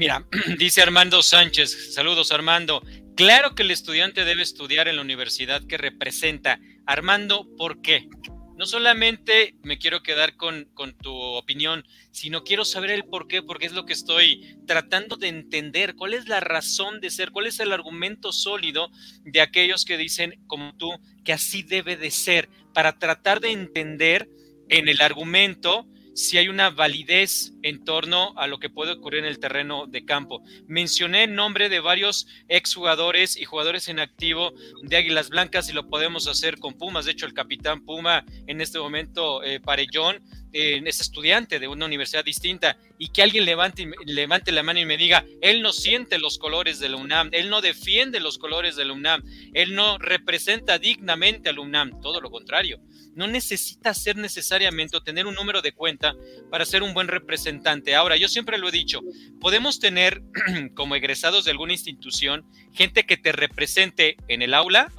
Mira, dice Armando Sánchez, saludos Armando, claro que el estudiante debe estudiar en la universidad que representa. Armando, ¿por qué? no solamente me quiero quedar con, tu opinión, sino quiero saber el por qué, porque es lo que estoy tratando de entender, cuál es la razón de ser, cuál es el argumento sólido de aquellos que dicen, como tú, que así debe de ser, para tratar de entender en el argumento si hay una validez en torno a lo que puede ocurrir en el terreno de campo. Mencioné el nombre de varios exjugadores y jugadores en activo de Águilas Blancas y lo podemos hacer con Pumas. De hecho, el capitán Puma en este momento, eh, Parellón, eh, es estudiante de una universidad distinta y que alguien levante, levante la mano y me diga, él no siente los colores de la UNAM, él no defiende los colores de la UNAM, él no representa dignamente a la UNAM, todo lo contrario no necesita ser necesariamente o tener un número de cuenta para ser un buen representante. Ahora, yo siempre lo he dicho, podemos tener como egresados de alguna institución gente que te represente en el aula,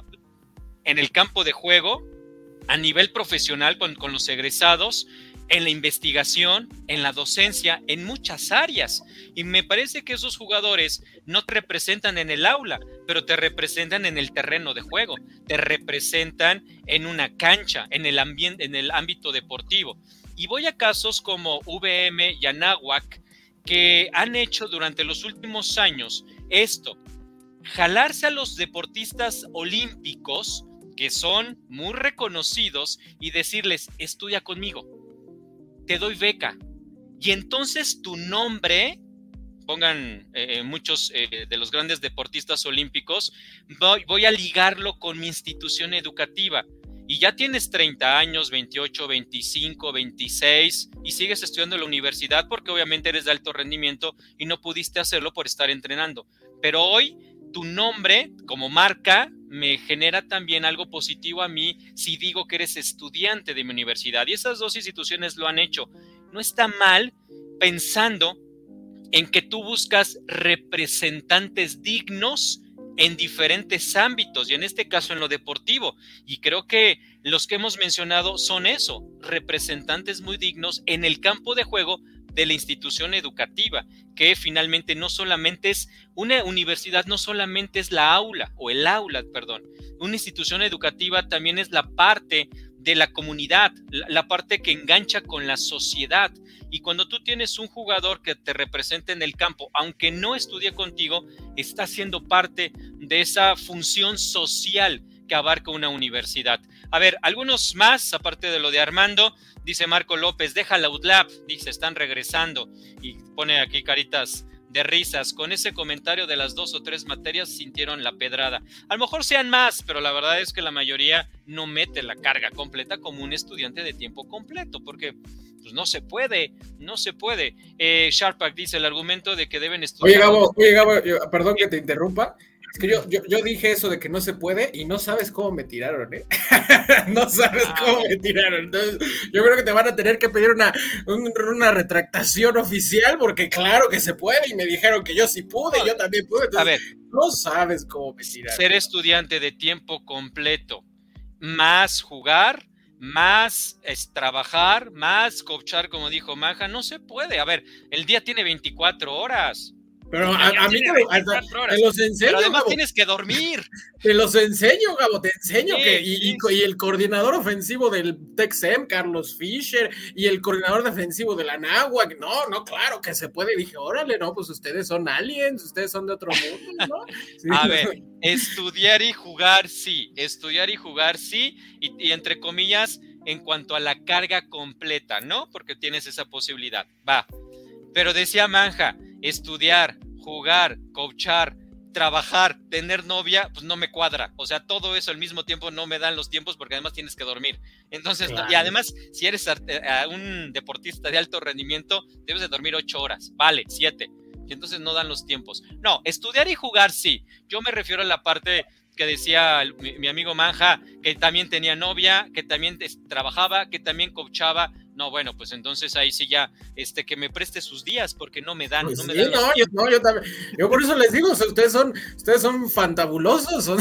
en el campo de juego, a nivel profesional con, con los egresados, en la investigación, en la docencia, en muchas áreas. Y me parece que esos jugadores no te representan en el aula, pero te representan en el terreno de juego, te representan en una cancha, en el, en el ámbito deportivo. Y voy a casos como VM y Anáhuac, que han hecho durante los últimos años esto, jalarse a los deportistas olímpicos, que son muy reconocidos, y decirles, estudia conmigo te doy beca. Y entonces tu nombre, pongan eh, eh, muchos eh, de los grandes deportistas olímpicos, voy, voy, a ligarlo con mi institución educativa. Y ya tienes 30 años, 28, 25, 26 y sigues estudiando en la universidad porque obviamente eres de alto rendimiento y no pudiste hacerlo por estar entrenando. Pero hoy tu nombre como marca me genera también algo positivo a mí si digo que eres estudiante de mi universidad. Y esas dos instituciones lo han hecho. No está mal pensando en que tú buscas representantes dignos en diferentes ámbitos y en este caso en lo deportivo. Y creo que los que hemos mencionado son eso, representantes muy dignos en el campo de juego de la institución educativa, que finalmente no solamente es una universidad, no solamente es la aula o el aula, perdón, una institución educativa también es la parte de la comunidad, la parte que engancha con la sociedad. Y cuando tú tienes un jugador que te representa en el campo, aunque no estudie contigo, está siendo parte de esa función social que abarca una universidad. A ver, algunos más, aparte de lo de Armando, dice Marco López, deja la UDLAP, dice, están regresando y pone aquí caritas de risas. Con ese comentario de las dos o tres materias sintieron la pedrada. A lo mejor sean más, pero la verdad es que la mayoría no mete la carga completa como un estudiante de tiempo completo, porque pues no se puede, no se puede. Eh, Sharpak dice el argumento de que deben estudiar. Oye, Gabo, oye, Gabo, perdón que te interrumpa. Es que yo, yo, dije eso de que no se puede y no sabes cómo me tiraron, ¿eh? no sabes ah, cómo me tiraron. Entonces, yo creo que te van a tener que pedir una, una retractación oficial porque claro que se puede y me dijeron que yo sí pude, yo también pude. a ver, no sabes cómo me tiraron. Ser estudiante de tiempo completo, más jugar, más es trabajar, más coachar, como dijo Maja, no se puede. A ver, el día tiene 24 horas Pero a, mí te, los enseño. además tienes que dormir. Te los enseño, Gabo, te enseño que. Y, el coordinador ofensivo del Texem, Carlos Fisher, y el coordinador defensivo de la Nahuac. No, no, claro que se puede. dije, órale, no, pues ustedes son aliens, ustedes son de otro mundo, ¿no? A ver, estudiar y jugar, sí. Estudiar y jugar, sí. y, y entre comillas, en cuanto a la carga completa, ¿no? Porque tienes esa posibilidad. Va. Pero decía Manja, estudiar, jugar, coachar, trabajar, tener novia, pues no me cuadra. O sea, todo eso al mismo tiempo no me dan los tiempos porque además tienes que dormir. Entonces, y además, si eres eh, un deportista de alto rendimiento, debes de dormir ocho horas, vale, siete. Y entonces no dan los tiempos. No, estudiar y jugar sí. Yo me refiero a la parte que decía mi, amigo Manja, que también tenía novia, que también trabajaba, que también coachaba. No, bueno, pues entonces ahí sí ya, este, que me preste sus días porque no me dan. Pues no, yo, también. Yo por eso les digo, ustedes son, ustedes son fantabulosos, son,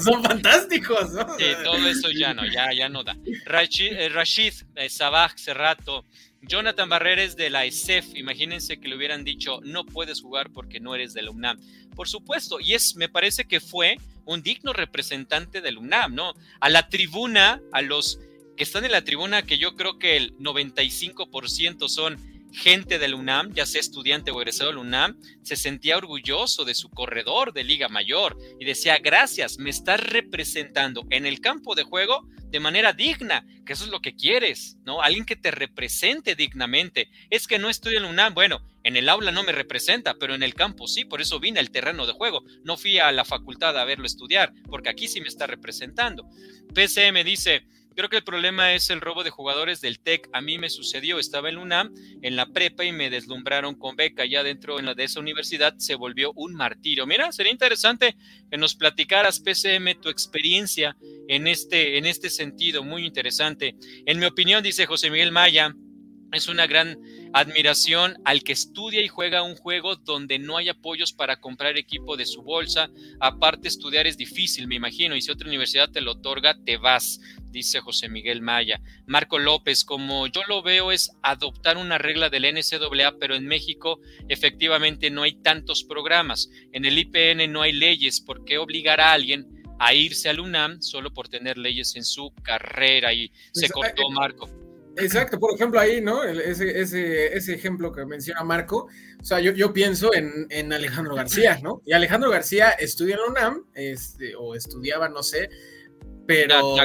son, fantásticos. Sí, todo eso ya no, ya, ya no da. Rashid, eh, Rashid eh, Sabah Cerrato, Jonathan Barreres de la ESEF, imagínense que le hubieran dicho, no puedes jugar porque no eres de la UNAM. Por supuesto, y es, me parece que fue un digno representante del UNAM, ¿no? A la tribuna, a los que están en la tribuna, que yo creo que el 95% son gente del UNAM, ya sea estudiante o egresado del UNAM, se sentía orgulloso de su corredor de Liga Mayor y decía, gracias, me estás representando en el campo de juego de manera digna, que eso es lo que quieres, ¿no? Alguien que te represente dignamente. Es que no estoy en UNAM, bueno, en el aula no me representa, pero en el campo sí, por eso vine al terreno de juego. No fui a la facultad a verlo estudiar, porque aquí sí me está representando. PCM dice, Creo que el problema es el robo de jugadores del TEC. A mí me sucedió, estaba en UNAM, en la prepa y me deslumbraron con beca. Ya dentro de esa universidad se volvió un martirio. Mira, sería interesante que nos platicaras, PCM, tu experiencia en este, en este sentido. Muy interesante. En mi opinión, dice José Miguel Maya, es una gran admiración al que estudia y juega un juego donde no hay apoyos para comprar equipo de su bolsa. Aparte, estudiar es difícil, me imagino, y si otra universidad te lo otorga, te vas dice José Miguel Maya. Marco López, como yo lo veo, es adoptar una regla del NCAA, pero en México efectivamente no hay tantos programas. En el IPN no hay leyes. ¿Por qué obligar a alguien a irse al UNAM solo por tener leyes en su carrera? Y se cortó eh, Marco. Exacto, por ejemplo, ahí, ¿no? Ese, ese, ese ejemplo que menciona Marco, o sea, yo, yo pienso en, en, Alejandro García, ¿no? Y Alejandro García estudia en la UNAM, este, o estudiaba, no sé, pero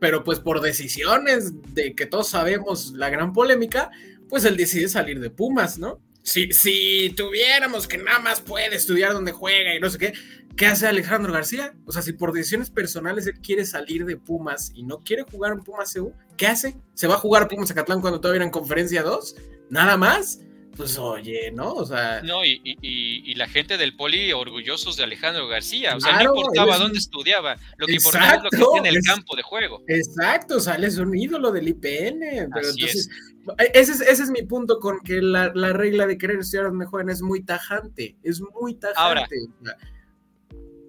pero pues por decisiones de que todos sabemos la gran polémica, pues él decide salir de Pumas, ¿no? Si, si tuviéramos que nada más puede estudiar donde juega y no sé qué, ¿qué hace Alejandro García? O sea, si por decisiones personales él quiere salir de Pumas y no quiere jugar en Pumas EU, ¿qué hace? ¿Se va a jugar Pumas Zacatlán cuando todavía era en conferencia 2? ¿Nada más? pues oye, ¿no? O sea. No, y, y, la gente del poli orgullosos de Alejandro García. O sea, no importaba dónde estudiaba, lo que importaba es lo que hacía en el campo de juego. Exacto, o sea, él es un ídolo del IPN. Pero entonces, e, ese, es, ese es mi punto con que la, la regla de querer estudiar a los mejores es muy tajante. Es muy tajante. Ahora,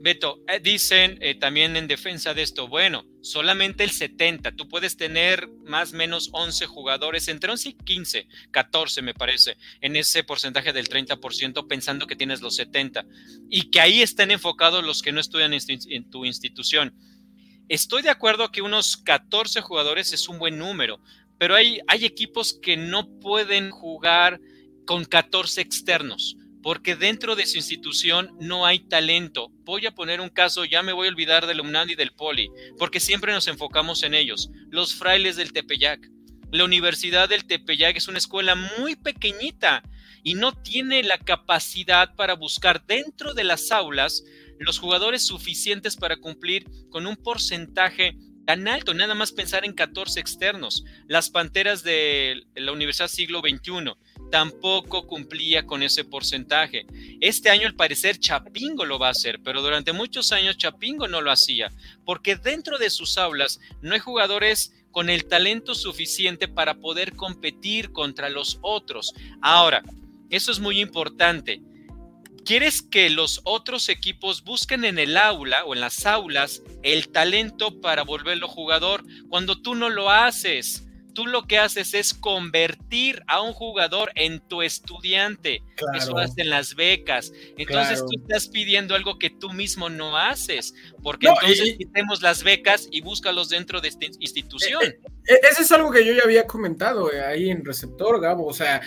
Beto, eh, dicen eh, también en defensa de esto, bueno, solamente el 70, tú puedes tener más o menos 11 jugadores, entre 11 y 15, 14 me parece, en ese porcentaje del 30% pensando que tienes los 70 y que ahí estén enfocados los que no estudian en tu institución. Estoy de acuerdo que unos 14 jugadores es un buen número, pero hay, hay equipos que no pueden jugar con 14 externos porque dentro de su institución no hay talento. Voy a poner un caso, ya me voy a olvidar del UNAM y del Poli, porque siempre nos enfocamos en ellos. Los frailes del Tepeyac. La Universidad del Tepeyac es una escuela muy pequeñita y no tiene la capacidad para buscar dentro de las aulas los jugadores suficientes para cumplir con un porcentaje tan alto, nada más pensar en 14 externos. Las Panteras de la Universidad Siglo XXI tampoco cumplía con ese porcentaje. Este año al parecer Chapingo lo va a hacer, pero durante muchos años Chapingo no lo hacía, porque dentro de sus aulas no hay jugadores con el talento suficiente para poder competir contra los otros. Ahora, eso es muy importante. ¿Quieres que los otros equipos busquen en el aula o en las aulas el talento para volverlo jugador cuando tú no lo haces? Tú lo que haces es convertir a un jugador en tu estudiante. Eso hacen las becas. Entonces tú estás pidiendo algo que tú mismo no haces, porque entonces quitemos las becas y búscalos dentro de esta institución. Eh, eh, eh, eso es algo que yo ya había comentado ahí en Receptor, Gabo. O sea,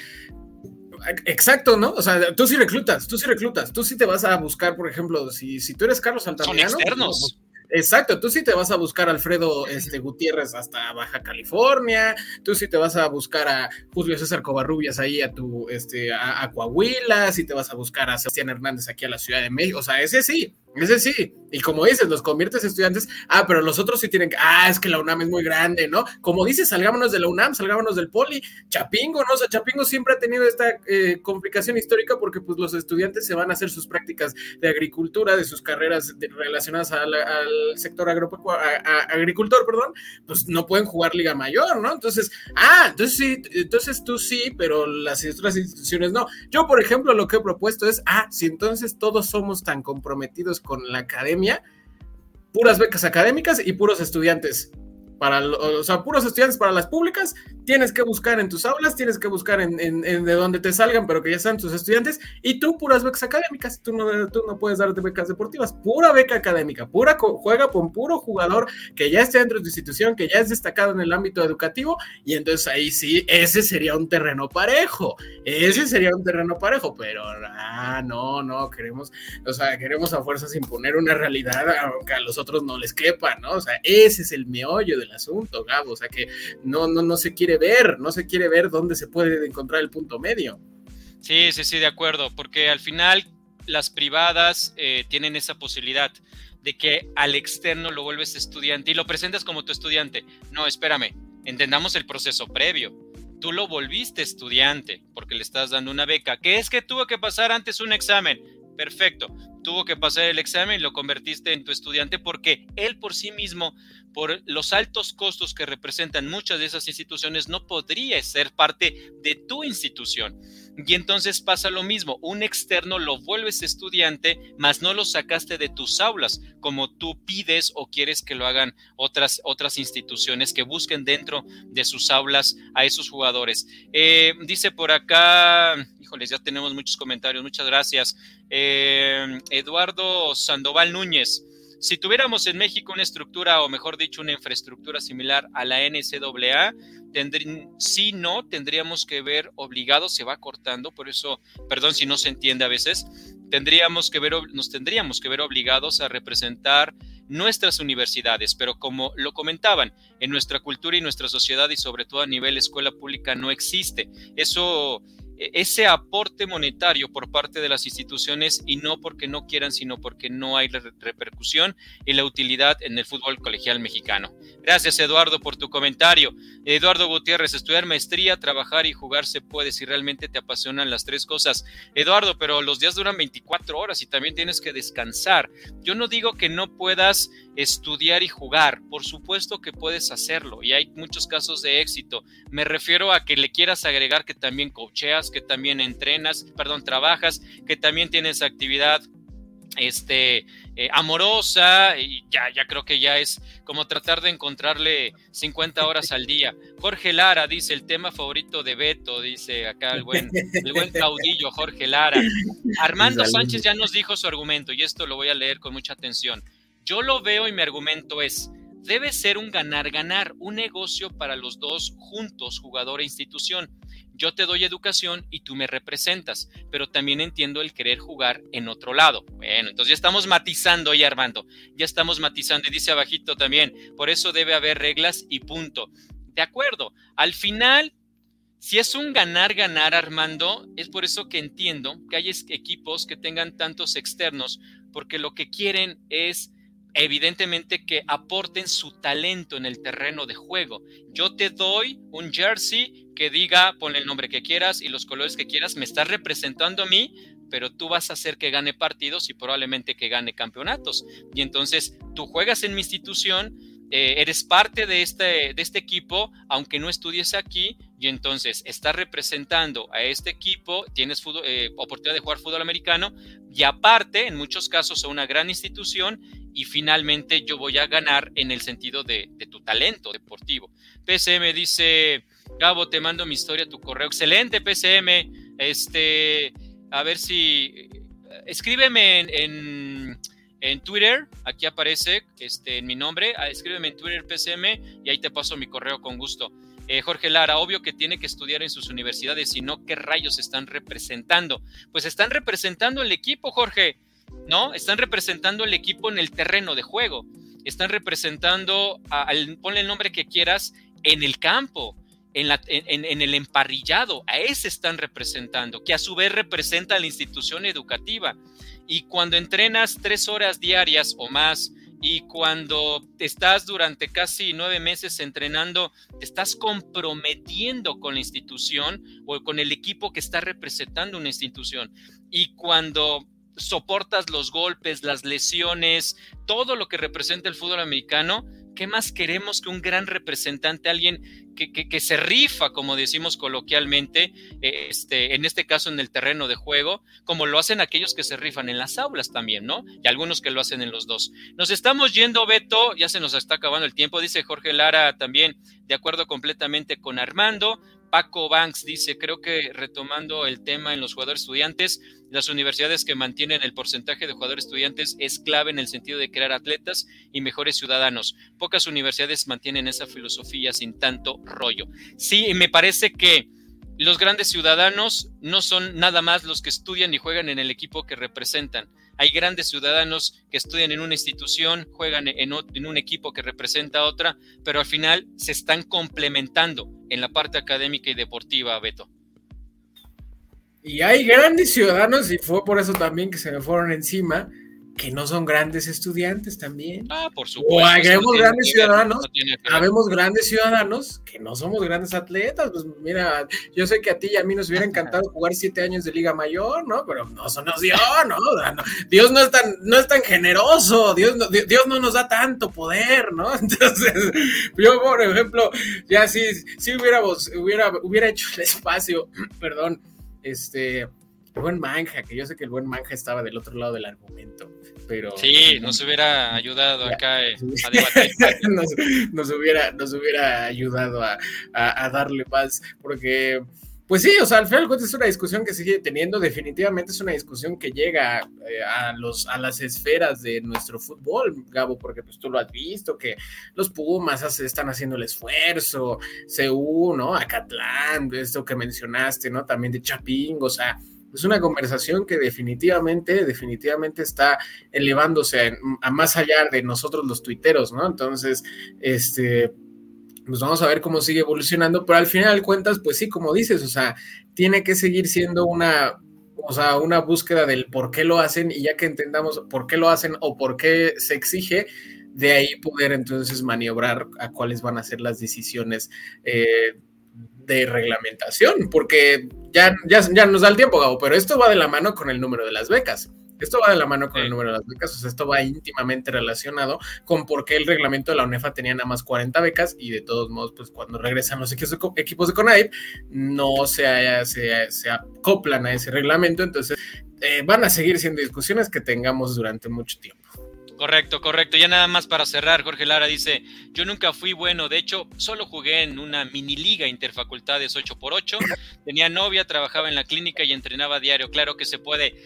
Exacto, ¿no? O sea, tú sí reclutas, tú sí reclutas, tú sí te vas a buscar, por ejemplo, si, si tú eres Carlos Altamirano. Son externos. Exacto, tú sí te vas a buscar a Alfredo este, Gutiérrez hasta Baja California, tú sí te vas a buscar a Julio César Covarrubias ahí a tu este a, a Coahuila, sí te vas a buscar a Sebastián Hernández aquí a la Ciudad de México, o sea, ese sí, ese sí, y como dices, los conviertes en estudiantes, ah, pero los otros sí tienen que, ah, es que la UNAM es muy grande, ¿no? Como dices, salgámonos de la UNAM, salgámonos del Poli, Chapingo, ¿no? O sea, Chapingo siempre ha tenido esta eh, complicación histórica porque pues los estudiantes se van a hacer sus prácticas de agricultura, de sus carreras relacionadas al sector agricultor, perdón, pues no pueden jugar Liga Mayor, ¿no? Entonces, ah, entonces sí, entonces tú sí, pero las otras instituciones no. Yo, por ejemplo, lo que he propuesto es, ah, si entonces todos somos tan comprometidos con la academia, puras becas académicas y puros estudiantes para, o sea, puros estudiantes para las públicas, tienes que buscar en tus aulas, tienes que buscar en, de donde te salgan, pero que ya sean tus estudiantes, y tú puras becas académicas, tú no, tú no puedes darte becas deportivas, pura beca académica, pura juega con puro jugador que ya esté dentro de tu institución, que ya es destacado en el ámbito educativo, y entonces ahí sí, ese sería un terreno parejo, ese sería un terreno parejo, pero ah, no, no, queremos, o sea, queremos a fuerzas imponer una realidad aunque a los otros no les quepa, ¿no? O sea, ese es el meollo asunto, Gabo, o sea que no, no, no se quiere ver, no se quiere ver dónde se puede encontrar el punto medio. Sí, sí, sí, de acuerdo, porque al final las privadas eh, tienen esa posibilidad de que al externo lo vuelves estudiante y lo presentas como tu estudiante. No, espérame, entendamos el proceso previo. Tú lo volviste estudiante porque le estás dando una beca. ¿Qué es que tuvo que pasar antes un examen? Perfecto. Tuvo que pasar el examen y lo convertiste en tu estudiante porque él por sí mismo por los altos costos que representan muchas de esas instituciones, no podría ser parte de tu institución. Y entonces pasa lo mismo, un externo lo vuelves estudiante, mas no lo sacaste de tus aulas, como tú pides o quieres que lo hagan otras, otras instituciones que busquen dentro de sus aulas a esos jugadores. Eh, dice por acá, híjoles, ya tenemos muchos comentarios, muchas gracias. Eh, Eduardo Sandoval Núñez. Si tuviéramos en México una estructura, o mejor dicho, una infraestructura similar a la NCAA, si no, tendríamos que ver obligados, se va cortando, por eso, perdón si no se entiende a veces, tendríamos que ver, nos tendríamos que ver obligados a representar nuestras universidades, pero como lo comentaban, en nuestra cultura y nuestra sociedad y sobre todo a nivel escuela pública no existe. Eso ese aporte monetario por parte de las instituciones y no porque no quieran, sino porque no hay repercusión y la utilidad en el fútbol colegial mexicano. Gracias Eduardo por tu comentario. Eduardo Gutiérrez, estudiar maestría, trabajar y jugar se puede si realmente te apasionan las tres cosas. Eduardo, pero los días duran 24 horas y también tienes que descansar. Yo no digo que no puedas estudiar y jugar, por supuesto que puedes hacerlo y hay muchos casos de éxito. Me refiero a que le quieras agregar que también coacheas, que también entrenas, perdón, trabajas, que también tienes actividad este, eh, amorosa y ya, ya creo que ya es como tratar de encontrarle 50 horas al día. Jorge Lara dice el tema favorito de Beto, dice acá el buen, el buen caudillo Jorge Lara. Armando Sánchez ya nos dijo su argumento y esto lo voy a leer con mucha atención. Yo lo veo y mi argumento es, debe ser un ganar-ganar, un negocio para los dos juntos, jugador e institución yo te doy educación y tú me representas, pero también entiendo el querer jugar en otro lado. Bueno, entonces ya estamos matizando ahí, Armando, ya estamos matizando y dice abajito también, por eso debe haber reglas y punto. De acuerdo, al final, si es un ganar-ganar, Armando, es por eso que entiendo que hay equipos que tengan tantos externos, porque lo que quieren es evidentemente que aporten su talento en el terreno de juego. Yo te doy un jersey que diga, pon el nombre que quieras y los colores que quieras, me estás representando a mí, pero tú vas a hacer que gane partidos y probablemente que gane campeonatos. Y entonces tú juegas en mi institución, eh, eres parte de este, de este equipo, aunque no estudies aquí, y entonces estás representando a este equipo, tienes eh, oportunidad de jugar fútbol americano y aparte, en muchos casos, a una gran institución y finalmente yo voy a ganar en el sentido de, tu talento deportivo. PCM dice, Gabo, te mando mi historia tu correo. Excelente, PCM. Este, a ver si, escríbeme en, en Twitter, aquí aparece este, en mi nombre, ah, escríbeme en Twitter PCM y ahí te paso mi correo con gusto. Eh, Jorge Lara, obvio que tiene que estudiar en sus universidades, y no, ¿qué rayos están representando? Pues están representando el equipo, Jorge, ¿no? Están representando el equipo en el terreno de juego, están representando, al, ponle el nombre que quieras, en el campo, en, en, el emparrillado, a ese están representando, que a su vez representa a la institución educativa. Y cuando entrenas tres horas diarias o más, y cuando estás durante casi nueve meses entrenando, te estás comprometiendo con la institución o con el equipo que está representando una institución. Y cuando soportas los golpes, las lesiones, todo lo que representa el fútbol americano, ¿qué más queremos que un gran representante, alguien que, se rifa, como decimos coloquialmente, eh, este, en este caso en el terreno de juego, como lo hacen aquellos que se rifan en las aulas también, ¿no? Y algunos que lo hacen en los dos. Nos estamos yendo, Beto, ya se nos está acabando el tiempo, dice Jorge Lara también, de acuerdo completamente con Armando. Paco Banks dice, creo que retomando el tema en los jugadores estudiantes, las universidades que mantienen el porcentaje de jugadores estudiantes es clave en el sentido de crear atletas y mejores ciudadanos. Pocas universidades mantienen esa filosofía sin tanto rollo. Sí, me parece que los grandes ciudadanos no son nada más los que estudian y juegan en el equipo que representan hay grandes ciudadanos que estudian en una institución, juegan en, un equipo que representa a otra, pero al final se están complementando en la parte académica y deportiva, Beto. Y hay grandes ciudadanos, y fue por eso también que se me fueron encima, que no son grandes estudiantes también. Ah, por supuesto. O habemos grandes ciudadanos, habemos grandes ciudadanos que no somos grandes atletas. Pues mira, yo sé que a ti y a mí nos hubiera encantado jugar siete años de Liga Mayor, ¿no? Pero no se nos dio, ¿no? Dios no es tan, no es tan generoso, Dios no, Dios no nos da tanto poder, ¿no? Entonces, yo, por ejemplo, ya sí, sí hubiéramos, hubiera, hubiera hecho el espacio, perdón, este el buen Manja, que yo sé que el buen Manja estaba del otro lado del argumento, pero... Sí, nos hubiera ayudado acá eh, a debatir. nos, hubiera, nos hubiera ayudado a, darle paz, porque... Pues sí, o sea, al final es una discusión que sigue teniendo, definitivamente es una discusión que llega eh, a, los, a las esferas de nuestro fútbol, Gabo, porque pues tú lo has visto, que los Pumas están haciendo el esfuerzo, CU, ¿no? Acatlán, esto que mencionaste, ¿no? También de Chapín, o sea, es una conversación que definitivamente, definitivamente está elevándose a, más allá de nosotros los tuiteros, ¿no? Entonces, este, pues vamos a ver cómo sigue evolucionando, pero al final de cuentas, pues sí, como dices, o sea, tiene que seguir siendo una, o sea, una búsqueda del por qué lo hacen y ya que entendamos por qué lo hacen o por qué se exige, de ahí poder entonces maniobrar a cuáles van a ser las decisiones eh, de reglamentación, porque ya, ya, ya nos da el tiempo, Gabo, pero esto va de la mano con el número de las becas. Esto va de la mano con el número de las becas, o sea, esto va íntimamente relacionado con por qué el reglamento de la UNEFA tenía nada más 40 becas y de todos modos, pues cuando regresan los equipos de, equipos de CONAIP, no se, se, se acoplan a ese reglamento, entonces eh, van a seguir siendo discusiones que tengamos durante mucho tiempo. Correcto, correcto. Ya nada más para cerrar, Jorge Lara dice, yo nunca fui bueno, de hecho, solo jugué en una mini liga interfacultades 8x8, tenía novia, trabajaba en la clínica y entrenaba diario, claro que se puede.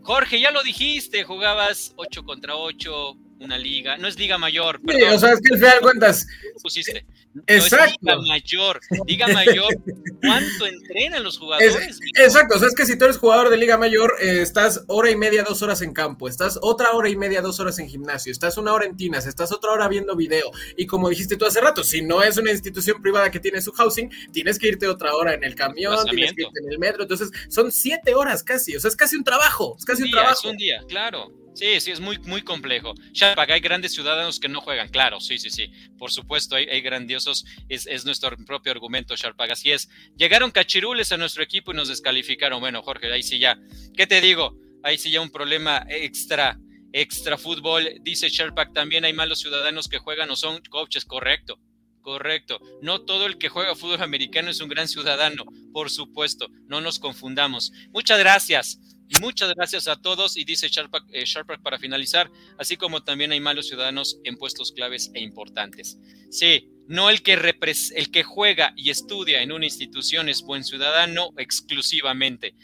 Jorge, ya lo dijiste, jugabas 8 contra 8, una liga, no es liga mayor. Sí, o sea, es que al final cuentas. Pusiste. Exacto. diga mayor, Liga Mayor, ¿cuánto entrenan los jugadores? exacto, o sea, es que si tú eres jugador de Liga Mayor, eh, estás hora y media, dos horas en campo, estás otra hora y media, dos horas en gimnasio, estás una hora en tinas, estás otra hora viendo video. Y como dijiste tú hace rato, si no es una institución privada que tiene su housing, tienes que irte otra hora en el camión, tienes que irte en el metro. Entonces, son siete horas casi, o sea, es casi un trabajo, es casi un, trabajo. Es un día, claro. Sí, sí, es muy, muy complejo. Sharpak, hay grandes ciudadanos que no juegan, claro, sí, sí, sí. Por supuesto, hay, grandiosos, es, nuestro propio argumento, Sharpak, así es. Llegaron cachirules a nuestro equipo y nos descalificaron. Bueno, Jorge, ahí sí ya, ¿qué te digo? Ahí sí ya un problema extra, extra fútbol. Dice Sharpak, también hay malos ciudadanos que juegan o son coaches, correcto Correcto. No todo el que juega fútbol americano es un gran ciudadano, por supuesto. No nos confundamos. Muchas gracias. Y muchas gracias a todos. Y dice Sharpak, eh, para finalizar, así como también hay malos ciudadanos en puestos claves e importantes. Sí, no el que, el que juega y estudia en una institución es buen ciudadano exclusivamente.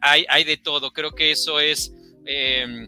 Hay, hay de todo. Creo que eso es... Eh,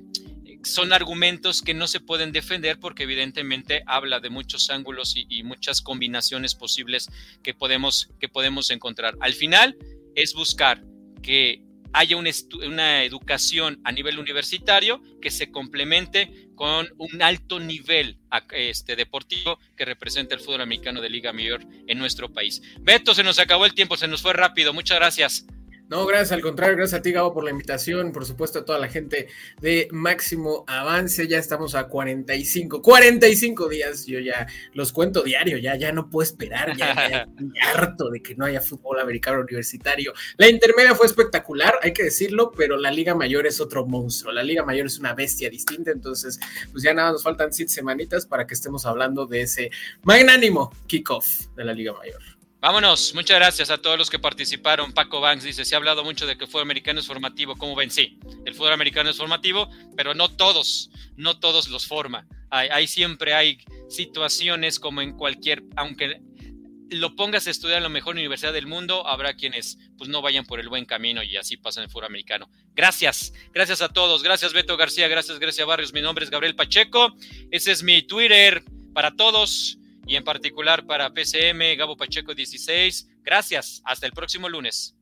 son argumentos que no se pueden defender porque evidentemente habla de muchos ángulos y, muchas combinaciones posibles que podemos, que podemos encontrar. Al final es buscar que haya una, educación a nivel universitario que se complemente con un alto nivel este, deportivo que representa el fútbol americano de Liga Mayor en nuestro país. Beto, se nos acabó el tiempo, se nos fue rápido. Muchas gracias. No, gracias, al contrario, gracias a ti, Gabo, por la invitación, por supuesto a toda la gente de Máximo Avance, ya estamos a 45, 45 días, yo ya los cuento diario, ya, ya no puedo esperar, ya, ya harto de que no haya fútbol americano universitario. La intermedia fue espectacular, hay que decirlo, pero la Liga Mayor es otro monstruo, la Liga Mayor es una bestia distinta, entonces pues ya nada, nos faltan siete semanitas para que estemos hablando de ese magnánimo kickoff de la Liga Mayor. Vámonos, muchas gracias a todos los que participaron. Paco Banks dice, se ha hablado mucho de que el fútbol americano es formativo. ¿Cómo ven? Sí, el fútbol americano es formativo, pero no todos, no todos los forma. Hay, siempre hay situaciones como en cualquier, aunque lo pongas a estudiar en la mejor universidad del mundo, habrá quienes pues no vayan por el buen camino y así pasa en el fútbol americano. Gracias, gracias a todos. Gracias Beto García, gracias Grecia Barrios. Mi nombre es Gabriel Pacheco. Ese es mi Twitter para todos y en particular para PCM, Gabo Pacheco 16. Gracias, hasta el próximo lunes.